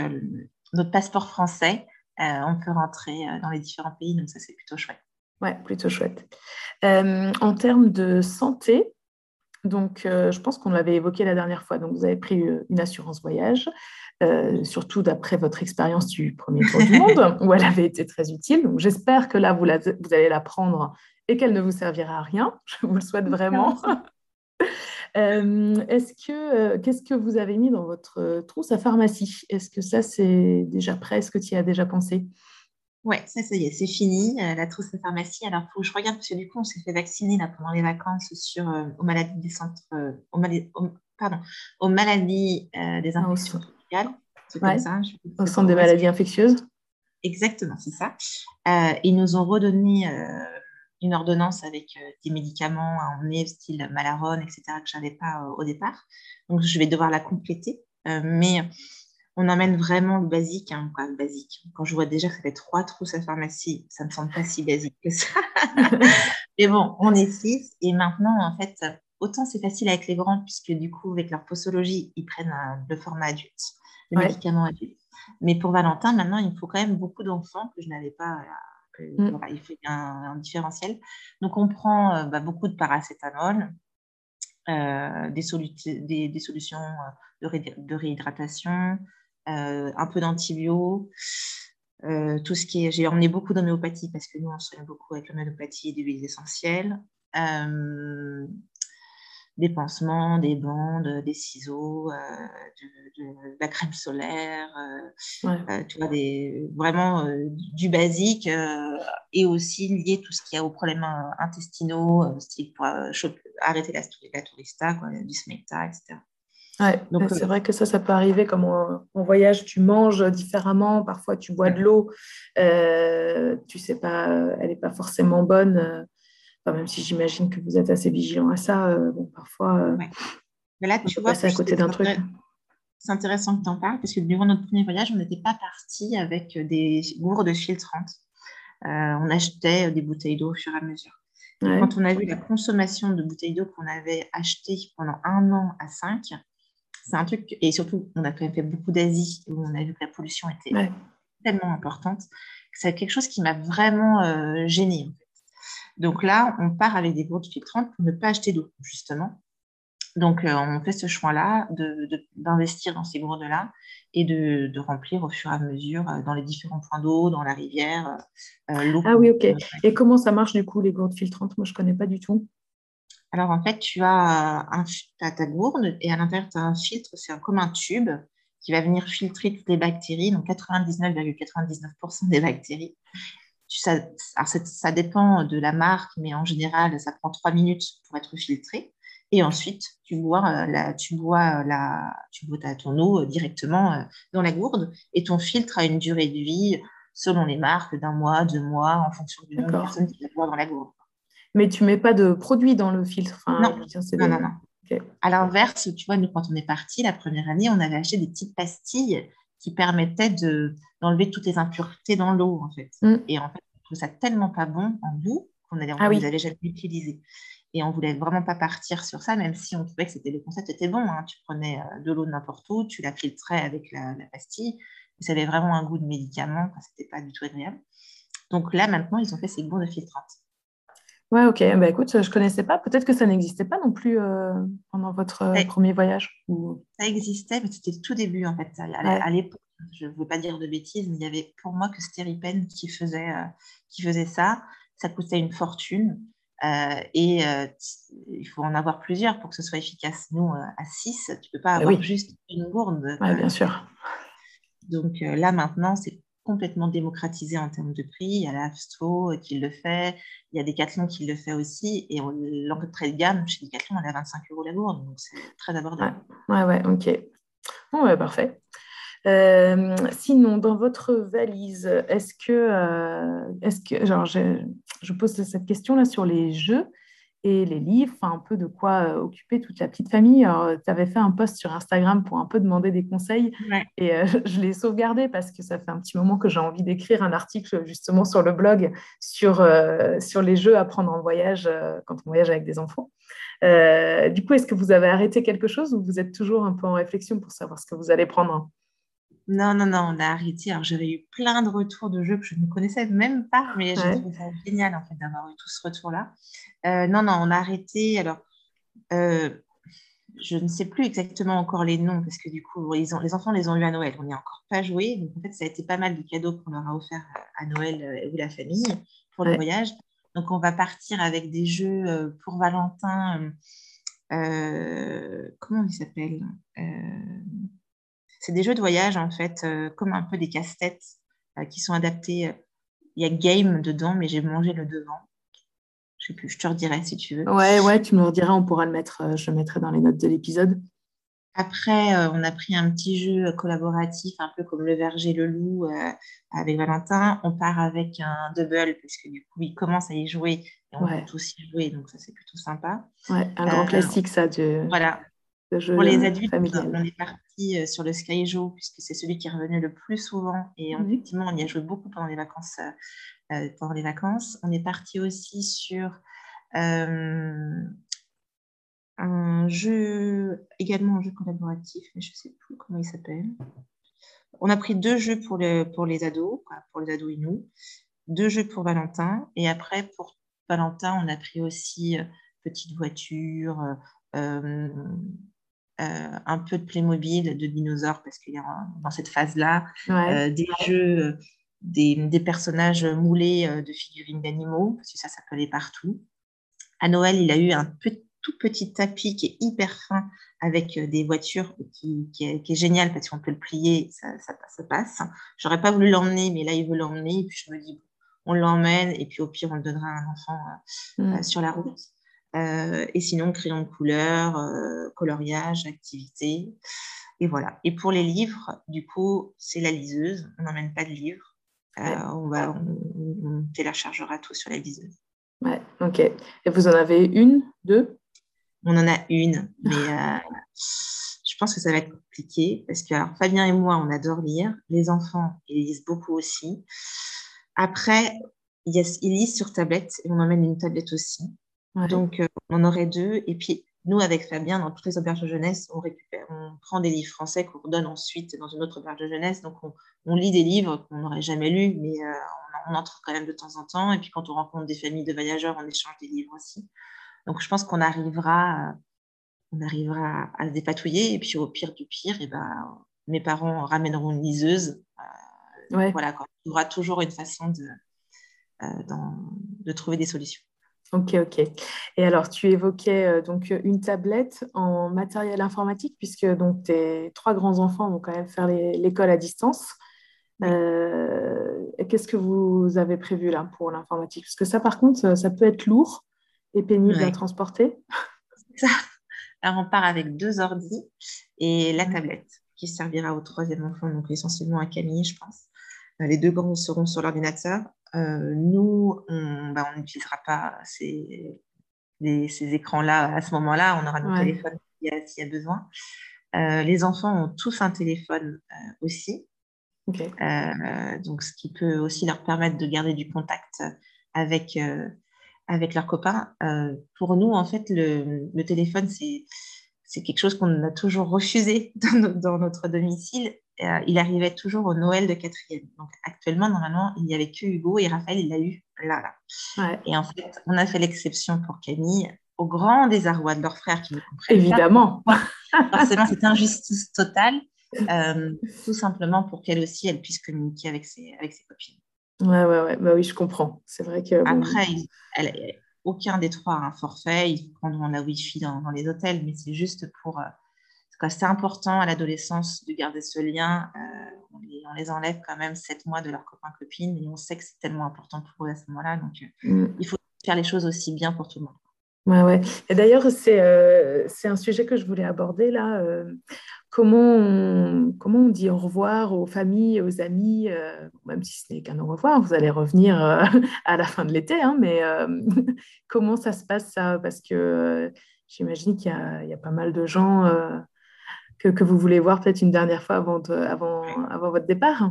notre passeport français. Euh, on peut rentrer euh, dans les différents pays, donc ça c'est plutôt chouette. Ouais, plutôt chouette. Euh, en termes de santé, donc je pense qu'on l'avait évoqué la dernière fois, donc vous avez pris une assurance voyage. Surtout d'après votre expérience du premier tour du monde, où elle avait été très utile. Donc, j'espère que là, vous, vous allez la prendre et qu'elle ne vous servira à rien. Je vous le souhaite vraiment. Euh, est-ce que, euh, qu'est-ce que vous avez mis dans votre euh, trousse à pharmacie? Est-ce que ça, c'est déjà prêt? Est-ce que tu y as déjà pensé? Oui, ça, ça y est, c'est fini, la trousse à pharmacie. Alors, faut que je regarde, parce que du coup, on s'est fait vacciner là, pendant les vacances sur, aux maladies des centres, aux, maladies, pardon, aux maladies des ah, au centre des maladies infectieuses Exactement, c'est ça. ils nous ont redonné une ordonnance avec euh, des médicaments à emmener, style Malarone, etc., que je n'avais pas euh, au départ. Donc, je vais devoir la compléter. Euh, mais on emmène vraiment le basique, hein, quoi, le basique. Quand je vois déjà que ça fait trois trousses à pharmacie, ça ne me semble pas si basique que ça. mais bon, on est six. Et maintenant, en fait, autant c'est facile avec les grands, puisque du coup, avec leur posologie, ils prennent le format adulte, le médicament adulte. Mais pour Valentin, maintenant, il faut quand même beaucoup d'enfants que je n'avais pas Mm. il fait un, différentiel. Donc, on prend euh, bah, beaucoup de paracétamol, euh, des, des, solutions euh, de, réhydratation, un peu d'antibio. tout ce qui est, j'ai emmené beaucoup d'homéopathie parce que nous on soigne beaucoup avec l'homéopathie et des huiles essentielles des pansements, des bandes, des ciseaux, euh, de, la crème solaire, euh, euh, tu vois, des, vraiment du basique et aussi lié tout ce qu'il y a aux problèmes intestinaux, style pour arrêter la, la tourista, quoi, du smecta, etc. Ouais, Donc, c'est vrai que ça, ça peut arriver comme en, voyage, tu manges différemment, parfois tu bois de l'eau, tu sais pas, elle n'est pas forcément bonne même si j'imagine que vous êtes assez vigilant à ça, euh, bon, parfois, euh, Mais là, tu vois, à côté d'un truc. C'est intéressant que tu en parles parce que durant notre premier voyage, on n'était pas parti avec des gourdes filtrantes. Euh, on achetait des bouteilles d'eau au fur et à mesure. Quand on a vu la consommation de bouteilles d'eau qu'on avait achetées pendant un an à cinq, c'est un truc, et surtout, on a quand même fait beaucoup d'Asie, où on a vu que la pollution était tellement importante, c'est quelque chose qui m'a vraiment euh, gênée. Donc là, on part avec des gourdes filtrantes pour ne pas acheter d'eau, justement. Donc, euh, on fait ce choix-là d'investir dans ces gourdes-là et de, remplir au fur et à mesure euh, dans les différents points d'eau, dans la rivière, l'eau. Ah oui, ok. Et comment ça marche du coup, les gourdes filtrantes? Moi, je ne connais pas du tout. Alors, en fait, tu as, un, ta gourde et à l'intérieur, tu as un filtre, c'est comme un tube qui va venir filtrer toutes les bactéries, donc 99,99% des bactéries. Ça, ça, dépend de la marque, mais en général, ça prend trois minutes pour être filtré. Et ensuite, tu bois, euh, la, tu bois, la, tu bois ton eau directement euh, dans la gourde et ton filtre a une durée de vie selon les marques d'un mois, deux mois, en fonction du nombre de personnes qui va boire dans la gourde. Mais tu mets pas de produit dans le filtre. non. non, non, non, À l'inverse, tu vois, nous, quand on est parti la première année, on avait acheté des petites pastilles qui permettaient d'enlever toutes les impuretés dans l'eau, en fait. Mm. Et en fait, on trouve ça tellement pas bon en goût qu'on allait, ah, oui. jamais utilisé. Et on voulait vraiment pas partir sur ça, même si on trouvait que c'était le concept était bon. Hein. Tu prenais euh, de l'eau de n'importe où, tu la filtrais avec la, pastille, ça avait vraiment un goût de médicament, c'était pas du tout agréable. Donc là, maintenant, ils ont fait ces de filtrantes. Ouais, ok. Bah, écoute, je ne connaissais pas. Peut-être que ça n'existait pas non plus euh, pendant votre euh, premier voyage. Ça existait, mais c'était le tout début, en fait. À, l'époque, je ne veux pas dire de bêtises, mais il y avait pour moi que Steripen qui faisait, euh, qui faisait ça. Ça coûtait une fortune. et il faut en avoir plusieurs pour que ce soit efficace. Nous, à 6, tu ne peux pas bah avoir juste une gourde. Oui, bien sûr. Donc là, maintenant, c'est complètement démocratisé en termes de prix. Il y a l'Astro qui le fait, il y a Decathlon qui le fait aussi. Et l'entrée de gamme chez Decathlon, elle est à 25 euros la gourde, donc c'est très abordable. Ouais, ouais, ok. Bon, ouais, parfait. Euh, sinon, dans votre valise, est-ce que, euh, est-ce que, genre, je, pose cette question là sur les jeux et les livres, un peu de quoi euh, occuper toute la petite famille. Tu avais fait un post sur Instagram pour un peu demander des conseils et euh, je l'ai sauvegardé parce que ça fait un petit moment que j'ai envie d'écrire un article justement sur le blog sur, euh, sur les jeux à prendre en voyage quand on voyage avec des enfants. du coup, est-ce que vous avez arrêté quelque chose ou vous êtes toujours un peu en réflexion pour savoir ce que vous allez prendre? Non, non, non, on a arrêté. Alors, j'avais eu plein de retours de jeux que je ne connaissais même pas, mais j'ai trouvé ça génial, en fait, d'avoir eu tout ce retour-là. Euh, non, non, on a arrêté. Alors, euh, je ne sais plus exactement encore les noms, parce que du coup, les enfants les ont eu à Noël. On n'y a encore pas joué. Donc, en fait, ça a été pas mal de cadeaux qu'on leur a offert à Noël euh, ou la famille pour le voyage. Donc, on va partir avec des jeux pour Valentin. comment il s'appelle c'est des jeux de voyage, en fait, euh, comme un peu des casse-têtes euh, qui sont adaptés. Euh, il y a game dedans, mais j'ai mangé le devant. Je sais plus, je te redirai si tu veux. Ouais, ouais, tu me rediras, on pourra le mettre, je le mettrai dans les notes de l'épisode. Après, on a pris un petit jeu collaboratif, un peu comme le verger, le loup, avec Valentin. On part avec un double, parce que du coup, il commence à y jouer et on peut tous y jouer, donc ça, c'est plutôt sympa. Ouais, un grand classique, ça. De... Voilà, pour les adultes, on est parti euh, sur le Skyjo, puisque c'est celui qui revenu le plus souvent. Et mhm. effectivement, on y a joué beaucoup pendant les vacances. Euh, euh, pendant les vacances. On est parti aussi sur un jeu, également un jeu collaboratif, mais je ne sais plus comment il s'appelle. On a pris deux jeux pour, pour les ados, pour les ados et nous, deux jeux pour Valentin. Et après, pour Valentin, on a pris aussi Petite voiture, euh, un peu de Playmobil, de dinosaures, parce qu'il y a dans cette phase-là euh, des jeux, euh, des, personnages moulés de figurines d'animaux, parce que ça, ça peut partout. À Noël, il a eu un tout petit tapis qui est hyper fin avec des voitures qui, est, génial parce qu'on peut le plier, ça, ça, passe. J'aurais pas voulu l'emmener, mais là, il veut l'emmener. Et puis, je me dis, on l'emmène et puis au pire, on le donnera à un enfant mm. sur la route. Euh, et sinon, crayon de couleur, euh, coloriage, activité. Et voilà. Et pour les livres, du coup, c'est la liseuse. On n'emmène pas de livres. Euh, on, va, on, téléchargera tout sur la liseuse. Ouais, ok. Et vous en avez une, deux? On en a une, mais je pense que ça va être compliqué parce que Fabien et moi, on adore lire. Les enfants, ils lisent beaucoup aussi. Après, ils lisent sur tablette et on emmène une tablette aussi. Donc, euh, on en aurait deux. Et puis, nous, avec Fabien, dans toutes les auberges de jeunesse, on récupère, on prend des livres français qu'on redonne ensuite dans une autre auberge de jeunesse. Donc, on, lit des livres qu'on n'aurait jamais lus, mais on, entre quand même de temps en temps. Et puis, quand on rencontre des familles de voyageurs, on échange des livres aussi. Donc, je pense qu'on arrivera, on arrivera à se dépatouiller. Et puis, au pire du pire, eh ben, mes parents ramèneront une liseuse. Voilà, il y aura toujours une façon de, de trouver des solutions. Ok, ok. Et alors, tu évoquais euh, donc une tablette en matériel informatique, puisque donc tes trois grands enfants vont quand même faire l'école à distance. Euh, Qu'est-ce que vous avez prévu là pour l'informatique? Parce que ça, par contre, ça peut être lourd et pénible à transporter. Ça. Alors, on part avec deux ordis et la tablette qui servira au troisième enfant, donc essentiellement à Camille, je pense. Euh, les deux grands seront sur l'ordinateur euh, nous, bah, on n'utilisera pas ces, ces écrans-là à ce moment-là. On aura nos téléphones s'il y, a besoin. Euh, les enfants ont tous un téléphone euh, aussi. donc, ce qui peut aussi leur permettre de garder du contact avec, avec leurs copains. pour nous, en fait, le, le téléphone, c'est c'est quelque chose qu'on a toujours refusé dans, notre domicile. Euh, il arrivait toujours au Noël de quatrième. Donc actuellement, normalement, il n'y avait que Hugo et Raphaël, il l'a eu là, là. Et en fait, on a fait l'exception pour Camille, au grand désarroi de leur frère qui ne comprennent Évidemment. Forcément, c'est injustice totale, euh, tout simplement pour qu'elle aussi, elle puisse communiquer avec ses, avec ses copines. Ouais, ouais, ouais. Bah oui, je comprends. C'est vrai que. Après, elle, aucun des trois a un forfait. Ils prendront la Wi-Fi dans, dans les hôtels, mais c'est juste pour. Euh, c'est important à l'adolescence de garder ce lien. Euh, on, les, enlève quand même sept mois de leurs copains-copines et on sait que c'est tellement important pour eux à ce moment-là. Donc, euh, mm. il faut faire les choses aussi bien pour tout le monde. Ouais, ouais. Et d'ailleurs, c'est un sujet que je voulais aborder là comment on, comment on dit au revoir aux familles, aux amis, euh, même si ce n'est qu'un au revoir, vous allez revenir euh, à la fin de l'été, hein, mais euh, comment ça se passe ça? Parce que j'imagine qu'il y, y, a pas mal de gens que, que, vous voulez voir peut-être une dernière fois avant, avant, avant votre départ.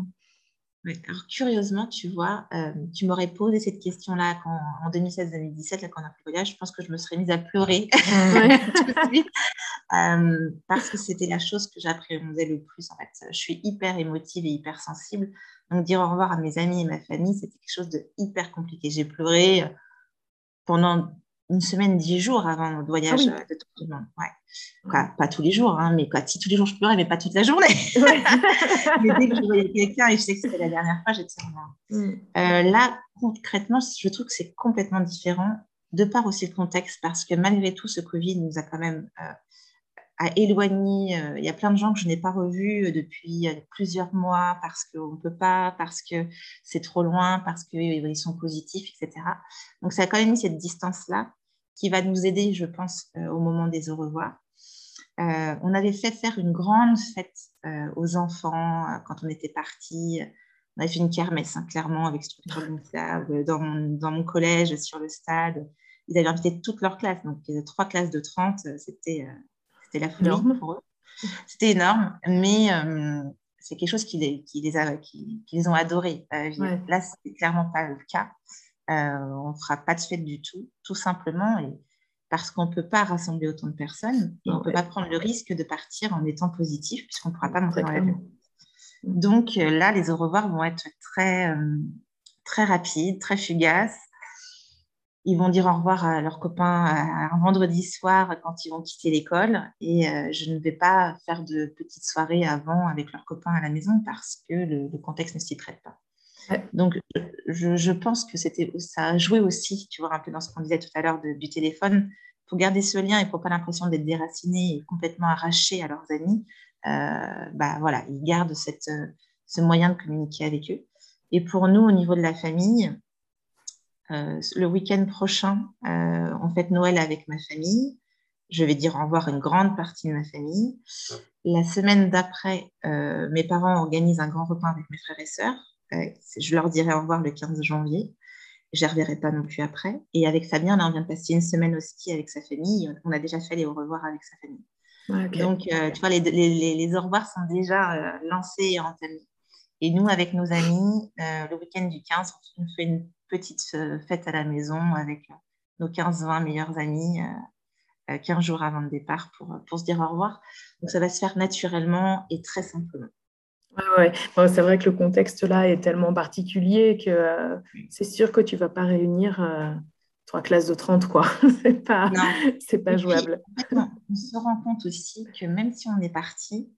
Alors, curieusement, tu vois, euh, tu m'aurais posé cette question-là en 2016-2017, quand on a fait le voyage, je pense que je me serais mise à pleurer euh, parce que c'était la chose que j'appréhendais le plus. En fait, je suis hyper émotive et hyper sensible. Donc, dire au revoir à mes amis et ma famille, c'était quelque chose de hyper compliqué. J'ai pleuré euh, pendant une semaine, dix jours avant notre voyage ah de tout le monde. Ouais. pas tous les jours, hein, mais quoi, si tous les jours je pleurais, mais pas toute la journée. mais dès que je voyais quelqu'un et je sais que c'était la dernière fois, j'étais en mm. euh, Là, concrètement, je trouve que c'est complètement différent, de part aussi le contexte, parce que malgré tout, ce Covid nous a quand même euh, éloigné. Euh, il y a plein de gens que je n'ai pas revus depuis plusieurs mois parce qu'on ne peut pas, parce que c'est trop loin, parce qu'ils sont positifs, etc. Donc, ça a quand même mis cette distance-là qui va nous aider, je pense, euh, au moment des au revoir. Euh, on avait fait faire une grande fête euh, aux enfants quand on était partis. On avait fait une kermesse, hein, clairement, avec structure dans mon, dans mon collège, sur le stade. Ils avaient invité toute leur classe, donc trois classes de 30, c'était c'était la folie pour eux. C'était énorme, mais c'est quelque chose qui les, qui les, a, qui, ont adoré. Là, ce n'est clairement pas le cas. Euh, on ne fera pas de fête du tout, tout simplement, et parce qu'on ne peut pas rassembler autant de personnes et on ne peut pas prendre le risque de partir en étant positif puisqu'on ne pourra pas monter dans l'avion. Donc euh, là, les au revoir vont être très, euh, très rapides, très fugaces. Ils vont dire au revoir à leurs copains un vendredi soir quand ils vont quitter l'école et je ne vais pas faire de petites soirées avant avec leurs copains à la maison parce que le, le contexte ne s'y prête pas. Donc, je, pense que c'était, ça a joué aussi, tu vois, un peu dans ce qu'on disait tout à l'heure du téléphone, pour garder ce lien et pour pas l'impression d'être déraciné et complètement arraché à leurs amis. Euh, bah voilà, ils gardent cette, ce moyen de communiquer avec eux. Et pour nous, au niveau de la famille, euh, le week-end prochain, euh, on fête Noël avec ma famille. Je vais dire au revoir à une grande partie de ma famille. La semaine d'après, mes parents organisent un grand repas avec mes frères et sœurs je leur dirai au revoir le 15 janvier. Je ne reverrai pas non plus après. Et avec Fabien, là, on vient de passer une semaine au ski avec sa famille. On a déjà fait les au revoir avec sa famille. Donc, euh, tu vois, les, les, les, au revoir sont déjà euh, lancés et entamés. Et nous, avec nos amis, euh, le week-end du 15, on fait une petite fête à la maison avec nos 15-20 meilleurs amis 15 jours avant le départ pour, pour se dire au revoir. Donc, ça va se faire naturellement et très simplement. Ouais, c'est vrai que le contexte là est tellement particulier que c'est sûr que tu ne vas pas réunir trois classes de 30, quoi. c'est pas, c'est pas jouable. on se rend compte aussi que même si on est parti,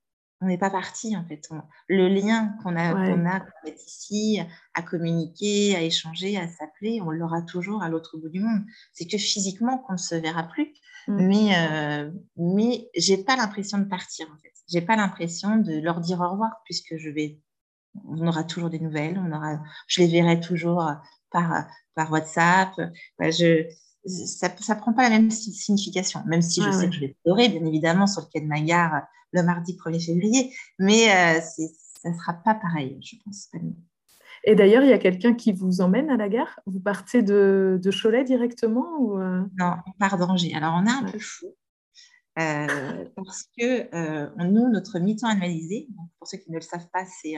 on n'est pas parti en fait. le lien qu'on a, qu'on a, ici, à communiquer, à échanger, à s'appeler, on l'aura toujours à l'autre bout du monde. C'est que physiquement qu'on ne se verra plus. Mm. Mais, euh, mais j'ai pas l'impression de partir en fait. J'ai pas l'impression de leur dire au revoir puisque je vais, on aura toujours des nouvelles, on aura, je les verrai toujours par, par WhatsApp. je, ça ne prend pas la même signification, même si je sais que je vais pleurer, bien évidemment, sur le quai de ma gare le mardi 1er février, mais euh, ça ne sera pas pareil, je pense. Et d'ailleurs, il y a quelqu'un qui vous emmène à la gare? Vous partez de, de Cholet directement ou euh? Non, on part d'Angers. Alors, on est un peu fou. Euh, parce que nous, notre mi-temps annualisé, pour ceux qui ne le savent pas, c'est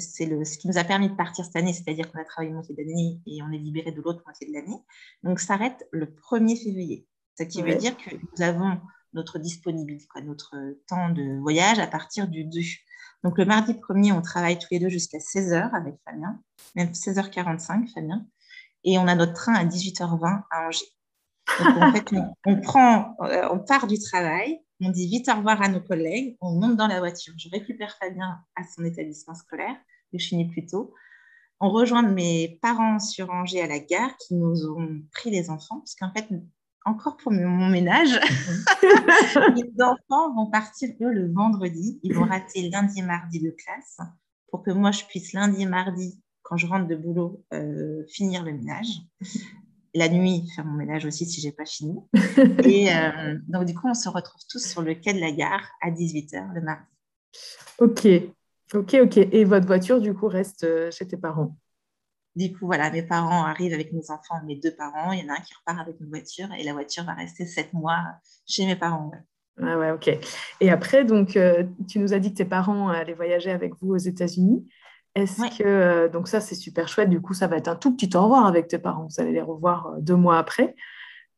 ce qui nous a permis de partir cette année, c'est-à-dire qu'on a travaillé moitié d'année et on est libéré de l'autre moitié de l'année. Donc, s'arrête le 1er février. Ce qui veut dire que nous avons notre disponibilité, notre temps de voyage à partir du 2. Donc, le mardi 1er, on travaille tous les deux jusqu'à 16h avec Fabien, même 16h45, Fabien. Et on a notre train à 18h20 à Angers. Donc, en fait, on, prend, euh, on part du travail, on dit vite au revoir à nos collègues, on monte dans la voiture. Je récupère Fabien à son établissement scolaire, je finis plus tôt. On rejoint mes parents sur Angers à la gare qui nous ont pris les enfants, parce qu'en fait, encore pour mon ménage, les enfants vont partir eux le vendredi. Ils vont rater lundi, mardi de classe pour que moi je puisse lundi, mardi, quand je rentre de boulot, euh, finir le ménage la nuit faire mon ménage aussi si j'ai pas fini. Et euh, donc du coup, on se retrouve tous sur le quai de la gare à 18h le mardi. Ok, ok, ok. Et votre voiture du coup reste euh, chez tes parents? Du coup, voilà, mes parents arrivent avec mes enfants, mes deux parents. Il y en a un qui repart avec une voiture et la voiture va rester sept mois chez mes parents. Ah ouais, ok. Et après, donc, euh, tu nous as dit que tes parents allaient voyager avec vous aux États-Unis. Est-ce que, euh, donc ça c'est super chouette, du coup ça va être un tout petit au revoir avec tes parents, vous allez les revoir euh, deux mois après.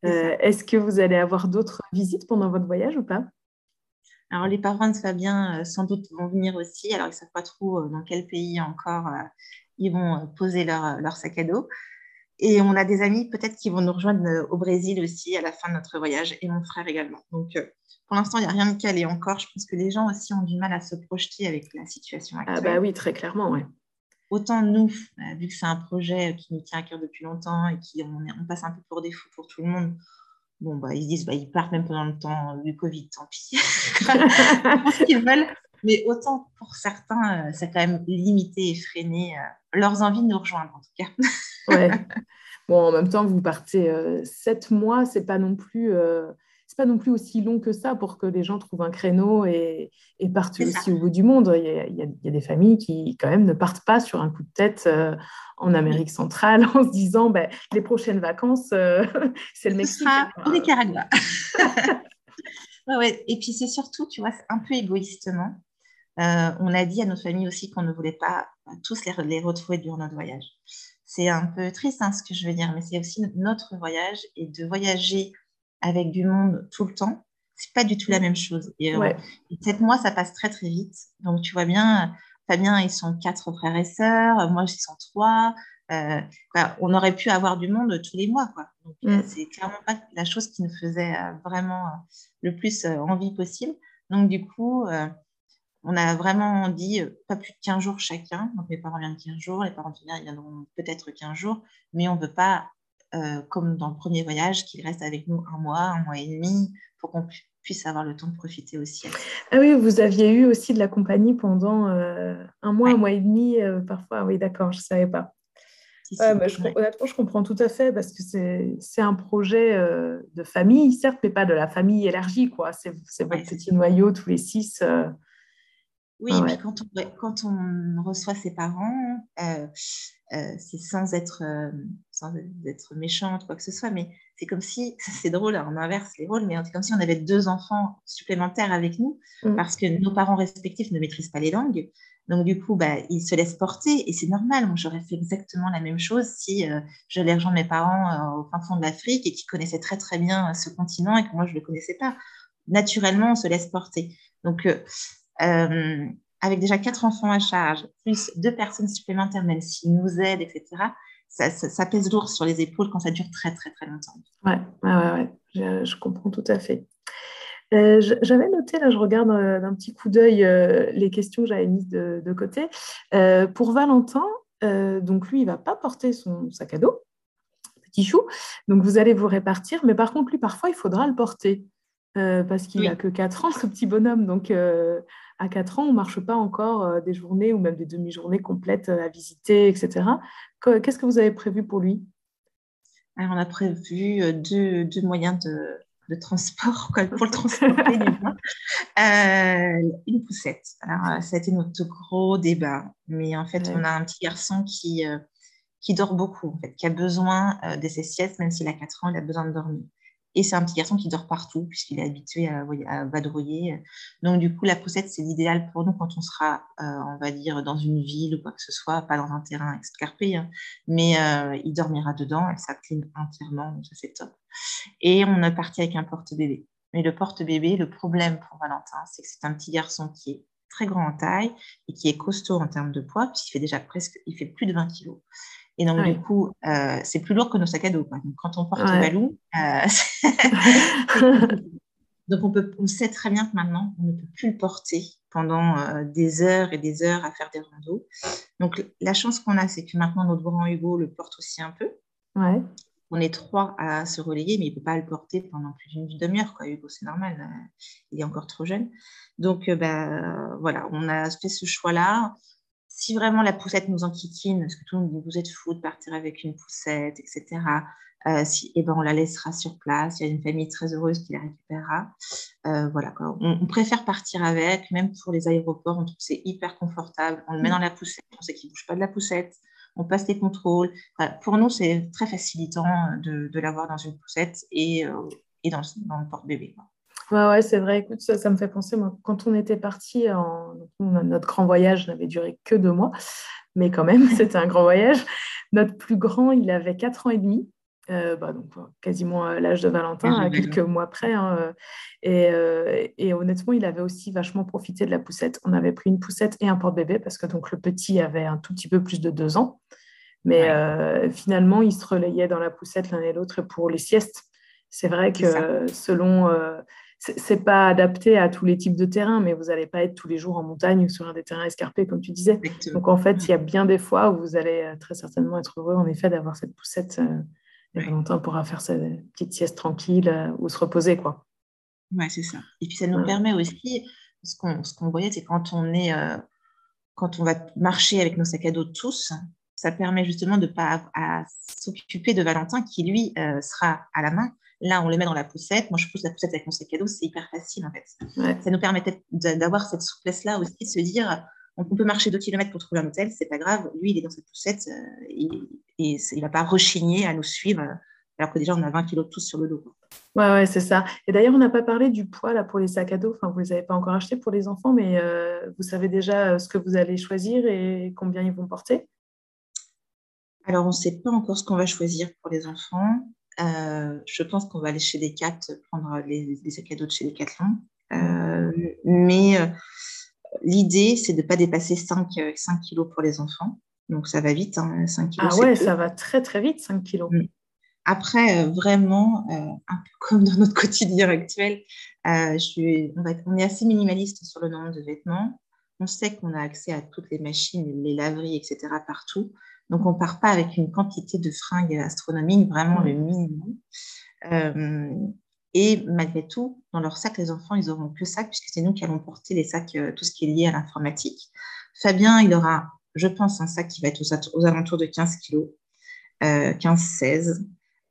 Est-ce que vous allez avoir d'autres visites pendant votre voyage ou pas? Alors les parents de Fabien sans doute vont venir aussi, alors ils ne savent pas trop dans quel pays encore ils vont poser leur, leur, sac à dos. Et on a des amis peut-être qui vont nous rejoindre au Brésil aussi à la fin de notre voyage, et mon frère également. Donc pour l'instant, il n'y a rien de calé encore. Je pense que les gens aussi ont du mal à se projeter avec la situation actuelle. Ah bah oui, très clairement, ouais. Autant nous, euh, vu que c'est un projet qui nous tient à cœur depuis longtemps et qui on, passe un peu pour des fous pour tout le monde, bon bah ils se disent bah ils partent même pendant le temps du Covid, tant pis. ce qu'ils veulent. Mais autant pour certains, ça euh, quand même limité et freiné euh, leurs envies de nous rejoindre en tout cas. ouais. Bon, en même temps, vous partez sept mois, c'est pas non plus c'est pas non plus aussi long que ça pour que les gens trouvent un créneau et, partent aussi au bout du monde. Il y, a, des familles qui, quand même, ne partent pas sur un coup de tête euh, en Amérique centrale en se disant ben, les prochaines vacances, euh, c'est le Mexique. Au Nicaragua. ouais, Et puis, c'est surtout, tu vois, un peu égoïstement. Euh, on a dit à nos familles aussi qu'on ne voulait pas tous les, les retrouver durant notre voyage. C'est un peu triste hein, ce que je veux dire, mais c'est aussi notre voyage et de voyager avec du monde tout le temps, c'est pas du tout la même chose. Et, euh, sept mois, ça passe très très vite. Donc tu vois bien, Fabien, ils sont quatre frères et sœurs, moi, j'y sont trois. Euh, on aurait pu avoir du monde tous les mois. Quoi. Donc, mm. c'est clairement pas la chose qui nous faisait euh, vraiment le plus envie possible. Donc, du coup, on a vraiment dit pas plus de 15 jours chacun. Donc, mes parents viennent 15 jours, les parents de viendront peut-être 15 jours, mais on ne veut pas euh, comme dans le premier voyage, qu'il reste avec nous un mois, un mois et demi, pour qu'on puisse avoir le temps de profiter aussi. Ah oui, vous aviez eu aussi de la compagnie pendant euh, un mois, un mois et demi, euh, parfois. Oui, d'accord, je ne savais pas. je, honnêtement, je comprends tout à fait parce que c'est un projet de famille, certes, mais pas de la famille élargie. C'est votre petit noyau, tous les six. Oui, et puis quand on, quand on reçoit ses parents, euh, euh, c'est sans être, euh, sans être méchante, quoi que ce soit, mais c'est comme si, c'est drôle, on inverse les rôles, mais c'est comme si on avait deux enfants supplémentaires avec nous, mmh. parce que nos parents respectifs ne maîtrisent pas les langues. Donc, du coup, bah, il se laisse porter et c'est normal. Moi, j'aurais fait exactement la même chose si euh, j'allais rejoindre mes parents au fin fond de l'Afrique et qui connaissaient très, très bien ce continent et que moi, je ne le connaissais pas. Naturellement, on se laisse porter. Donc, avec déjà quatre enfants à charge, plus deux personnes supplémentaires, même s'ils nous aident, etc., ça, pèse lourd sur les épaules quand ça dure très, très, très longtemps. Ouais, ouais, ouais, Je, je, comprends tout à fait. Euh, j'avais noté, là, je regarde euh, d'un petit coup d'œil euh, les questions que j'avais mises de, côté. pour Valentin, donc lui, il ne va pas porter son sac à dos, petit chou. Donc vous allez vous répartir, mais par contre, lui, parfois, il faudra le porter parce qu'il n'a que 4 ans, ce petit bonhomme. Donc à 4 ans, on ne marche pas encore des journées ou même des demi-journées complètes à visiter, etc. Qu'est-ce que vous avez prévu pour lui? Alors, on a prévu deux, deux moyens de, de transport, pour le transporter euh, une poussette. Alors, euh, ça a été notre gros débat. Mais en fait, on a un petit garçon qui, euh, qui dort beaucoup, en fait, qui a besoin de ses siestes, même s'il a 4 ans, il a besoin de dormir. Et c'est un petit garçon qui dort partout, puisqu'il est habitué à, vadrouiller. Donc, du coup, la poussette, c'est l'idéal pour nous quand on sera, euh, on va dire, dans une ville ou quoi que ce soit, pas dans un terrain escarpé, hein. mais euh, il dormira dedans, elle s'incline entièrement, donc ça, c'est top. Et on est parti avec un porte-bébé. Mais le porte-bébé, le problème pour Valentin, c'est que c'est un petit garçon qui est très grand en taille et qui est costaud en termes de poids, puisqu'il fait déjà presque, il fait plus de 20 kilos. Et donc, du coup, euh, c'est plus lourd que nos sacs à dos. Donc, quand on porte le balou, euh, donc on, peut, on sait très bien que maintenant, on ne peut plus le porter pendant euh, des heures et des heures à faire des randos. Donc, la chance qu'on a, c'est que maintenant, notre grand Hugo le porte aussi un peu. Ouais. On est trois à se relayer, mais il ne peut pas le porter pendant plus d'une demi-heure. Quoi. Hugo, c'est normal, il est encore trop jeune. Donc, bah, voilà, on a fait ce choix-là si vraiment la poussette nous enquiquine, parce que tout le monde dit vous êtes fou de partir avec une poussette, etc., euh, si, eh ben, on la laissera sur place. Il y a une famille très heureuse qui la récupérera. Euh, voilà, On, préfère partir avec, même pour les aéroports, on trouve que c'est hyper confortable. On le met dans la poussette, on sait qu'il ne bouge pas de la poussette, on passe les contrôles. pour nous, c'est très facilitant de, l'avoir dans une poussette et, euh, et dans, dans, le porte-bébé. Ouais, ouais, c'est vrai. Écoute, ça, ça, me fait penser, moi, quand on était parti, en... notre grand voyage n'avait duré que deux mois, mais quand même, c'était un grand voyage. Notre plus grand, il avait quatre ans et demi, euh, bah, donc quasiment l'âge de Valentin, à quelques mois près. Hein, euh, et, euh, et, honnêtement, il avait aussi vachement profité de la poussette. On avait pris une poussette et un porte-bébé parce que donc le petit avait un tout petit peu plus de deux ans. Mais finalement, ils se relayaient dans la poussette l'un et l'autre pour les siestes. C'est vrai que selon c'est pas adapté à tous les types de terrains, mais vous n'allez pas être tous les jours en montagne ou sur un des terrains escarpés, comme tu disais. Donc, en fait, il y a bien des fois où vous allez euh, très certainement être heureux, en effet, d'avoir cette poussette. Euh, et Valentin pourra faire sa petite sieste tranquille euh, ou se reposer, quoi. Ouais, c'est ça. Et puis, ça nous permet aussi, ce qu'on voyait, c'est quand on est, quand on va marcher avec nos sacs à dos tous, ça permet justement de ne pas s'occuper de Valentin qui, lui, sera à la main Là, on le met dans la poussette. Moi, je pousse la poussette avec mon sac à dos. C'est hyper facile, en fait. Ça nous permet d'avoir cette souplesse-là aussi, de se dire, on peut marcher deux kilomètres pour trouver un hôtel, c'est pas grave. Lui, il est dans cette poussette euh, et, il il va pas rechigner à nous suivre, alors que déjà, on a 20 kilos tous sur le dos. Ouais, ouais, c'est ça. Et d'ailleurs, on n'a pas parlé du poids là, pour les sacs à dos. Enfin, vous ne les avez pas encore achetés pour les enfants, mais euh, vous savez déjà euh, ce que vous allez choisir et combien ils vont porter? Alors, on ne sait pas encore ce qu'on va choisir pour les enfants. Euh, je pense qu'on va aller chez Decat, prendre les, sacs à dos de chez Decathlon. Euh, mais euh, l'idée, c'est de ne pas dépasser 5, 5 kilos pour les enfants. Donc ça va vite, 5 hein, kilos. Ah ouais, ça va très très vite, 5 kilos. Mm. Après, vraiment, un peu comme dans notre quotidien actuel, je suis, on, va, on, est assez minimaliste sur le nombre de vêtements. On sait qu'on a accès à toutes les machines, les laveries, etc. partout. Donc, on ne part pas avec une quantité de fringues astronomiques, vraiment le minimum. Euh, et malgré tout, dans leur sac, les enfants, ils auront que sac, puisque c'est nous qui allons porter les sacs, euh, tout ce qui est lié à l'informatique. Fabien, il aura, je pense, un sac qui va être aux, alentours de 15 kilos, 15-16.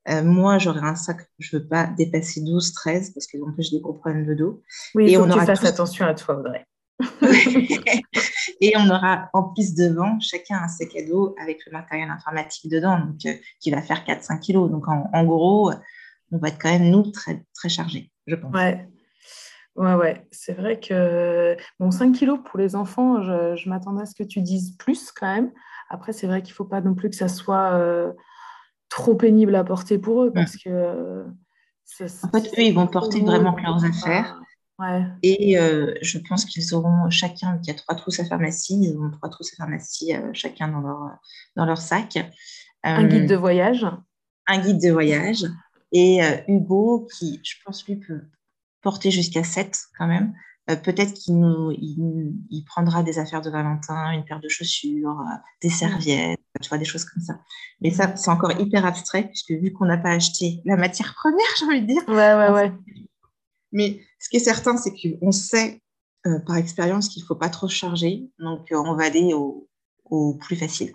Euh, moi, j'aurai un sac, je ne veux pas dépasser 12-13 parce que j'ai des gros problèmes de dos. Oui, il faut que tu fasses attention à toi, Audrey. et on aura en plus devant chacun un sac à dos avec le matériel informatique dedans, donc, euh, qui va faire 4-5 kilos. Donc en, gros, on va être quand même, nous, très, très chargés, je pense. Ouais. Ouais, ouais, c'est vrai que bon, 5 kilos pour les enfants, je, m'attendais à ce que tu dises plus quand même. Après, c'est vrai qu'il ne faut pas non plus que ça soit euh, trop pénible à porter pour eux parce que. Euh, en fait, eux, ils vont porter vraiment leurs affaires. Ouais. Et euh, je pense qu'ils auront chacun, il y a trois trousses à pharmacie, ils auront trois trousses à pharmacie chacun dans leur, dans leur sac. un guide de voyage. Un guide de voyage. Et Hugo, qui, je pense, lui, peut porter jusqu'à 7 quand même. Euh, peut-être qu'il nous, il, prendra des affaires de Valentin, une paire de chaussures, euh, des serviettes, tu vois, des choses comme ça. Mais ça, c'est encore hyper abstrait, puisque vu qu'on n'a pas acheté la matière première, j'ai envie de dire. Ouais, ouais, ouais. Mais ce qui est certain, c'est qu'on sait euh, par expérience qu'il ne faut pas trop charger. Donc, on va aller au, au plus facile,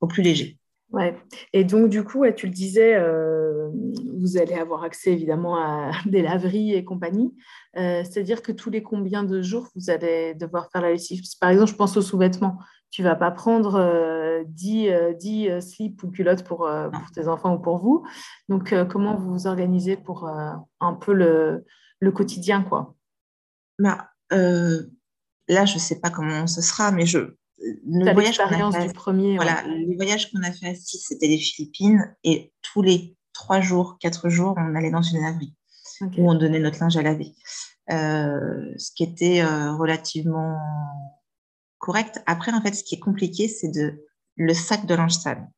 au plus léger. Ouais. Et donc, du coup, tu le disais, euh, vous allez avoir accès évidemment à des laveries et compagnie. Euh, c'est-à-dire que tous les combien de jours vous allez devoir faire la lessive? Par exemple, je pense aux sous-vêtements. Tu vas pas prendre 10, euh, slips ou culottes pour, pour, tes enfants ou pour vous. Donc, comment vous vous organisez pour un peu le, le quotidien quoi bah, Là, je ne sais pas comment ce sera, mais je, le voyage du premier. Voilà, le voyage qu'on a fait à 6, c'était les Philippines. Et tous les trois jours, quatre jours, on allait dans une laverie où on donnait notre linge à laver. Euh, ce qui était euh, relativement correct. Après, en fait, ce qui est compliqué, c'est de le sac de linge sale.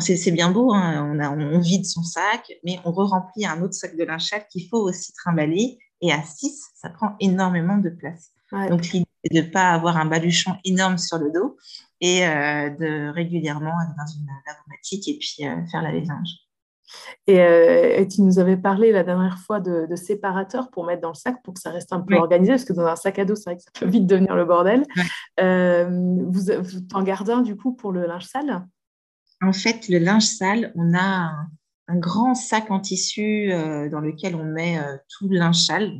C'est bien beau, hein, on, a, on, vide son sac, mais on re-remplit un autre sac de linge sale qu'il faut aussi trimballer. Et à 6, ça prend énormément de place. Donc, l'idée, c'est de ne pas avoir un baluchon énorme sur le dos et euh, de régulièrement aller dans une lavomatique et puis euh, faire la linge. Euh, et, tu nous avais parlé la dernière fois de, séparateurs pour mettre dans le sac pour que ça reste un peu organisé, parce que dans un sac à dos, c'est vrai que ça peut vite devenir le bordel. vous, vous en gardez un du coup pour le linge sale? En fait, le linge sale, on a un, grand sac en tissu dans lequel on met tout le linge sale.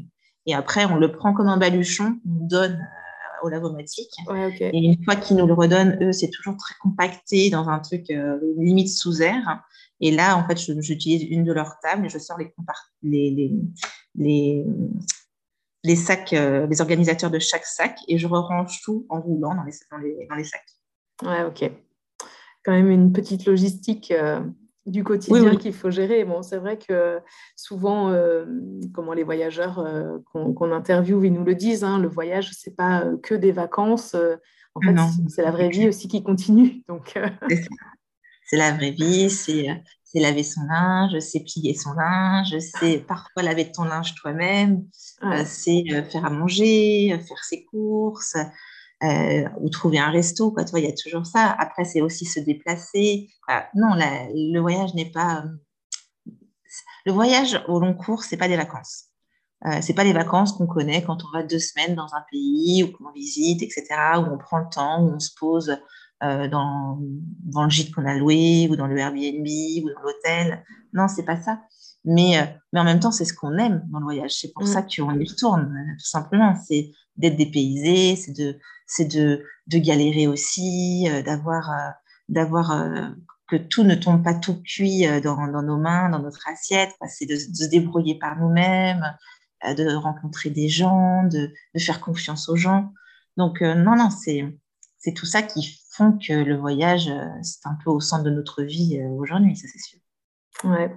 Et après, on le prend comme un baluchon, on donne euh, au lavomatique. Et une fois qu'ils nous le redonnent, eux, c'est toujours très compacté dans un truc euh, limite sous air. Et là, en fait, j'utilise une de leurs tables et je sors les, les, les, les, sacs, euh, les organisateurs de chaque sac et je range tout en roulant dans les, dans les, dans les sacs. Ouais, ok. Quand même une petite logistique du quotidien qu'il faut gérer. Bon, c'est vrai que souvent, euh, comment les voyageurs euh, qu'on interviewe, ils nous le disent, hein, le voyage, c'est pas euh, que des vacances. en fait, c'est la vraie vie aussi qui continue. Donc, c'est la vraie vie, c'est laver son linge, c'est plier son linge, c'est parfois laver ton linge toi-même, c'est faire à manger, faire ses courses. Euh, ou trouver un resto, quoi. Il y a toujours ça. Après, c'est aussi se déplacer. Non, le voyage n'est pas. Le voyage au long cours, c'est pas des vacances. Euh, c'est pas les vacances qu'on connaît quand on va deux semaines dans un pays ou qu'on visite, etc., où on prend le temps, où on se pose euh, dans, dans, le gîte qu'on a loué ou dans le Airbnb ou dans l'hôtel. Non, c'est pas ça. Mais, euh, mais en même temps, c'est ce qu'on aime dans le voyage. C'est pour mm. ça qu'on y retourne, tout simplement. C'est d'être dépaysé, c'est de, c'est de, de, galérer aussi, euh, d'avoir, euh, d'avoir euh, que tout ne tombe pas tout cuit dans, dans nos mains, dans notre assiette. C'est de, se débrouiller par nous-mêmes, de rencontrer des gens, de, de, faire confiance aux gens. Donc, non, non, c'est, c'est tout ça qui font que le voyage, c'est un peu au centre de notre vie aujourd'hui, ça c'est sûr. Ouais.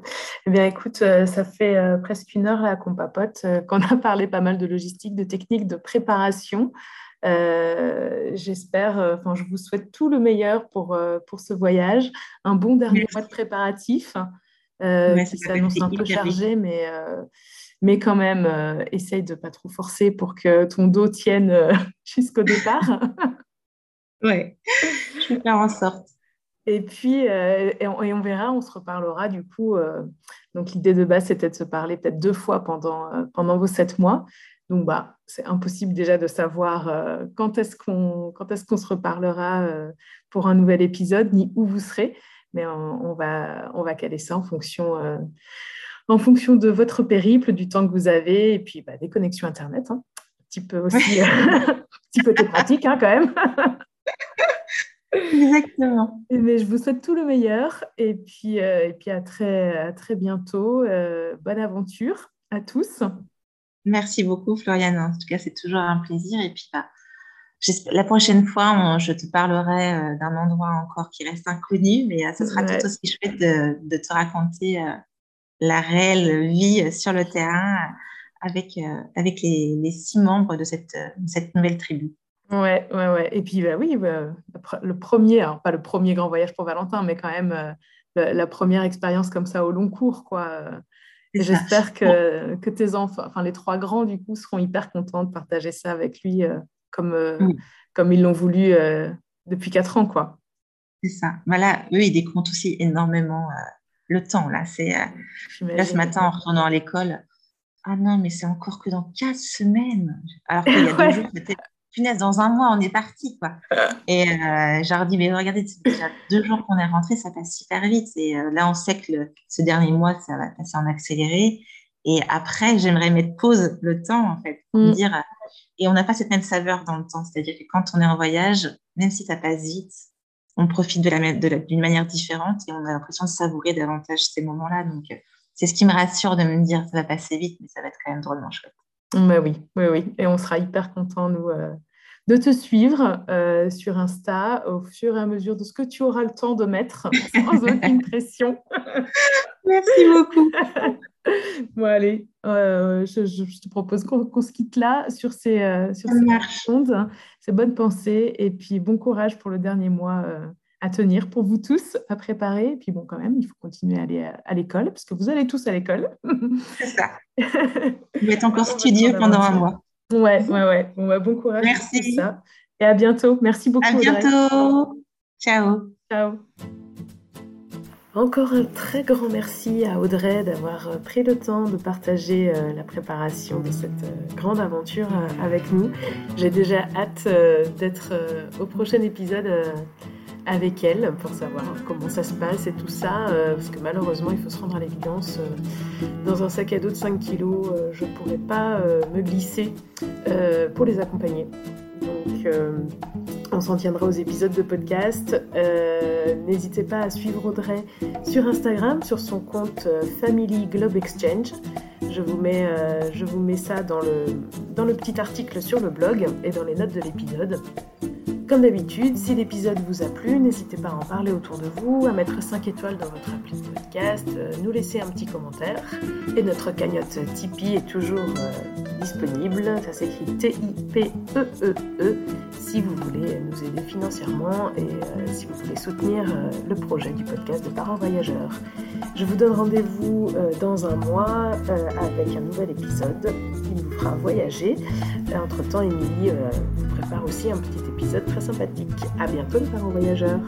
Eh bien, écoute, ça fait presque une heure là qu'on papote, qu'on a parlé pas mal de logistique, de technique, de préparation. Euh, j'espère, euh, enfin, je vous souhaite tout le meilleur pour, euh, pour ce voyage. Un bon dernier mois de préparatif qui s'annonce un peu chargé, mais, mais quand même, essaye de ne pas trop forcer pour que ton dos tienne jusqu'au départ. ouais, je vais faire en sorte. Et puis, et on, et, on, verra, on se reparlera du coup. donc, l'idée de base, c'était de se parler peut-être deux fois pendant, pendant vos sept mois. Donc, bah, c'est impossible déjà de savoir euh, quand est-ce qu'on est qu'on se reparlera euh, pour un nouvel épisode, ni où vous serez. Mais on, va, on va caler ça en fonction, euh, en fonction de votre périple, du temps que vous avez, et puis bah, des connexions Internet. Hein. Un petit peu aussi, un petit côté pratique hein, quand même. Exactement. Mais je vous souhaite tout le meilleur et puis, et puis à, très, à très bientôt. bonne aventure à tous. Merci beaucoup, Floriane. En tout cas, c'est toujours un plaisir. Et puis, bah, la prochaine fois, je te parlerai euh, d'un endroit encore qui reste inconnu, mais euh, ce sera tout aussi chouette de, te raconter euh, la réelle vie sur le terrain avec, avec les, six membres de cette, cette nouvelle tribu. Ouais, ouais, ouais. Et puis, bah, oui, bah, le premier, pas le premier grand voyage pour Valentin, mais quand même la, première expérience comme ça au long cours, quoi. J'espère que, que, tes enfants, enfin les trois grands, du coup, seront hyper contents de partager ça avec lui comme, euh, comme ils l'ont voulu euh, depuis quatre ans. quoi. C'est ça. Voilà, eux, ils décomptent aussi énormément euh, le temps. Là, c'est là ce matin, en retournant à l'école, ah non, mais c'est encore que dans quatre semaines. Alors qu'il y a deux jours, c'était punaise, dans un mois, on est parti, quoi. Et euh, j'ai dit, mais regardez, c'est déjà deux jours qu'on est rentré, ça passe super vite. Et là, on sait que ce dernier mois, ça va passer en accéléré. Et après, j'aimerais mettre pause le temps, en fait, pour me mm. dire, et on n'a pas cette même saveur dans le temps. C'est-à-dire que quand on est en voyage, même si ça passe vite, on profite d'une de d'une manière différente et on a l'impression de savourer davantage ces moments-là. Donc, euh, c'est ce qui me rassure de me dire, ça va passer vite, mais ça va être quand même drôlement chouette. Bah oui, oui, oui. Et on sera hyper content, nous, euh, de te suivre euh, sur Insta au fur et à mesure de ce que tu auras le temps de mettre, sans aucune pression. Merci beaucoup. bon, allez, euh, je, te propose qu'on se quitte là sur ces, sur ces ondes, ces bonnes pensées, et puis bon courage pour le dernier mois à tenir pour vous tous, à préparer. Et puis bon, quand même, il faut continuer à aller à, l'école, parce que vous allez tous à l'école. C'est ça. Vous êtes encore studieux pendant un mois. Ouais, ouais, ouais. Bon, bah, bon courage. Merci. ça. Et à bientôt. Merci beaucoup. À bientôt. Ciao. Ciao. Encore un très grand merci à Audrey d'avoir euh, pris le temps de partager euh, la préparation de cette euh, grande aventure avec nous. J'ai déjà hâte d'être au prochain épisode avec elle pour savoir comment ça se passe et tout ça, parce que malheureusement il faut se rendre à l'évidence, dans un sac à dos de 5 kilos, je ne pourrais pas me glisser pour les accompagner. Donc on s'en tiendra aux épisodes de podcast. Euh, n'hésitez pas à suivre Audrey sur Instagram, sur son compte euh, Family Globe Exchange. Je vous mets, euh, ça dans le petit article sur le blog et dans les notes de l'épisode. Comme d'habitude, si l'épisode vous a plu, n'hésitez pas à en parler autour de vous, à mettre 5 étoiles dans votre appli de podcast, euh, nous laisser un petit commentaire. Et notre cagnotte Tipeee est toujours euh, disponible. Ça s'écrit T-I-P-E-E-E -E, si vous voulez nous aider financièrement et euh, si vous voulez soutenir le projet du podcast de Parents Voyageurs. Je vous donne rendez-vous dans un mois avec un nouvel épisode qui nous fera voyager. Entre-temps, Émilie prépare aussi un petit épisode très sympathique. À bientôt les parents voyageurs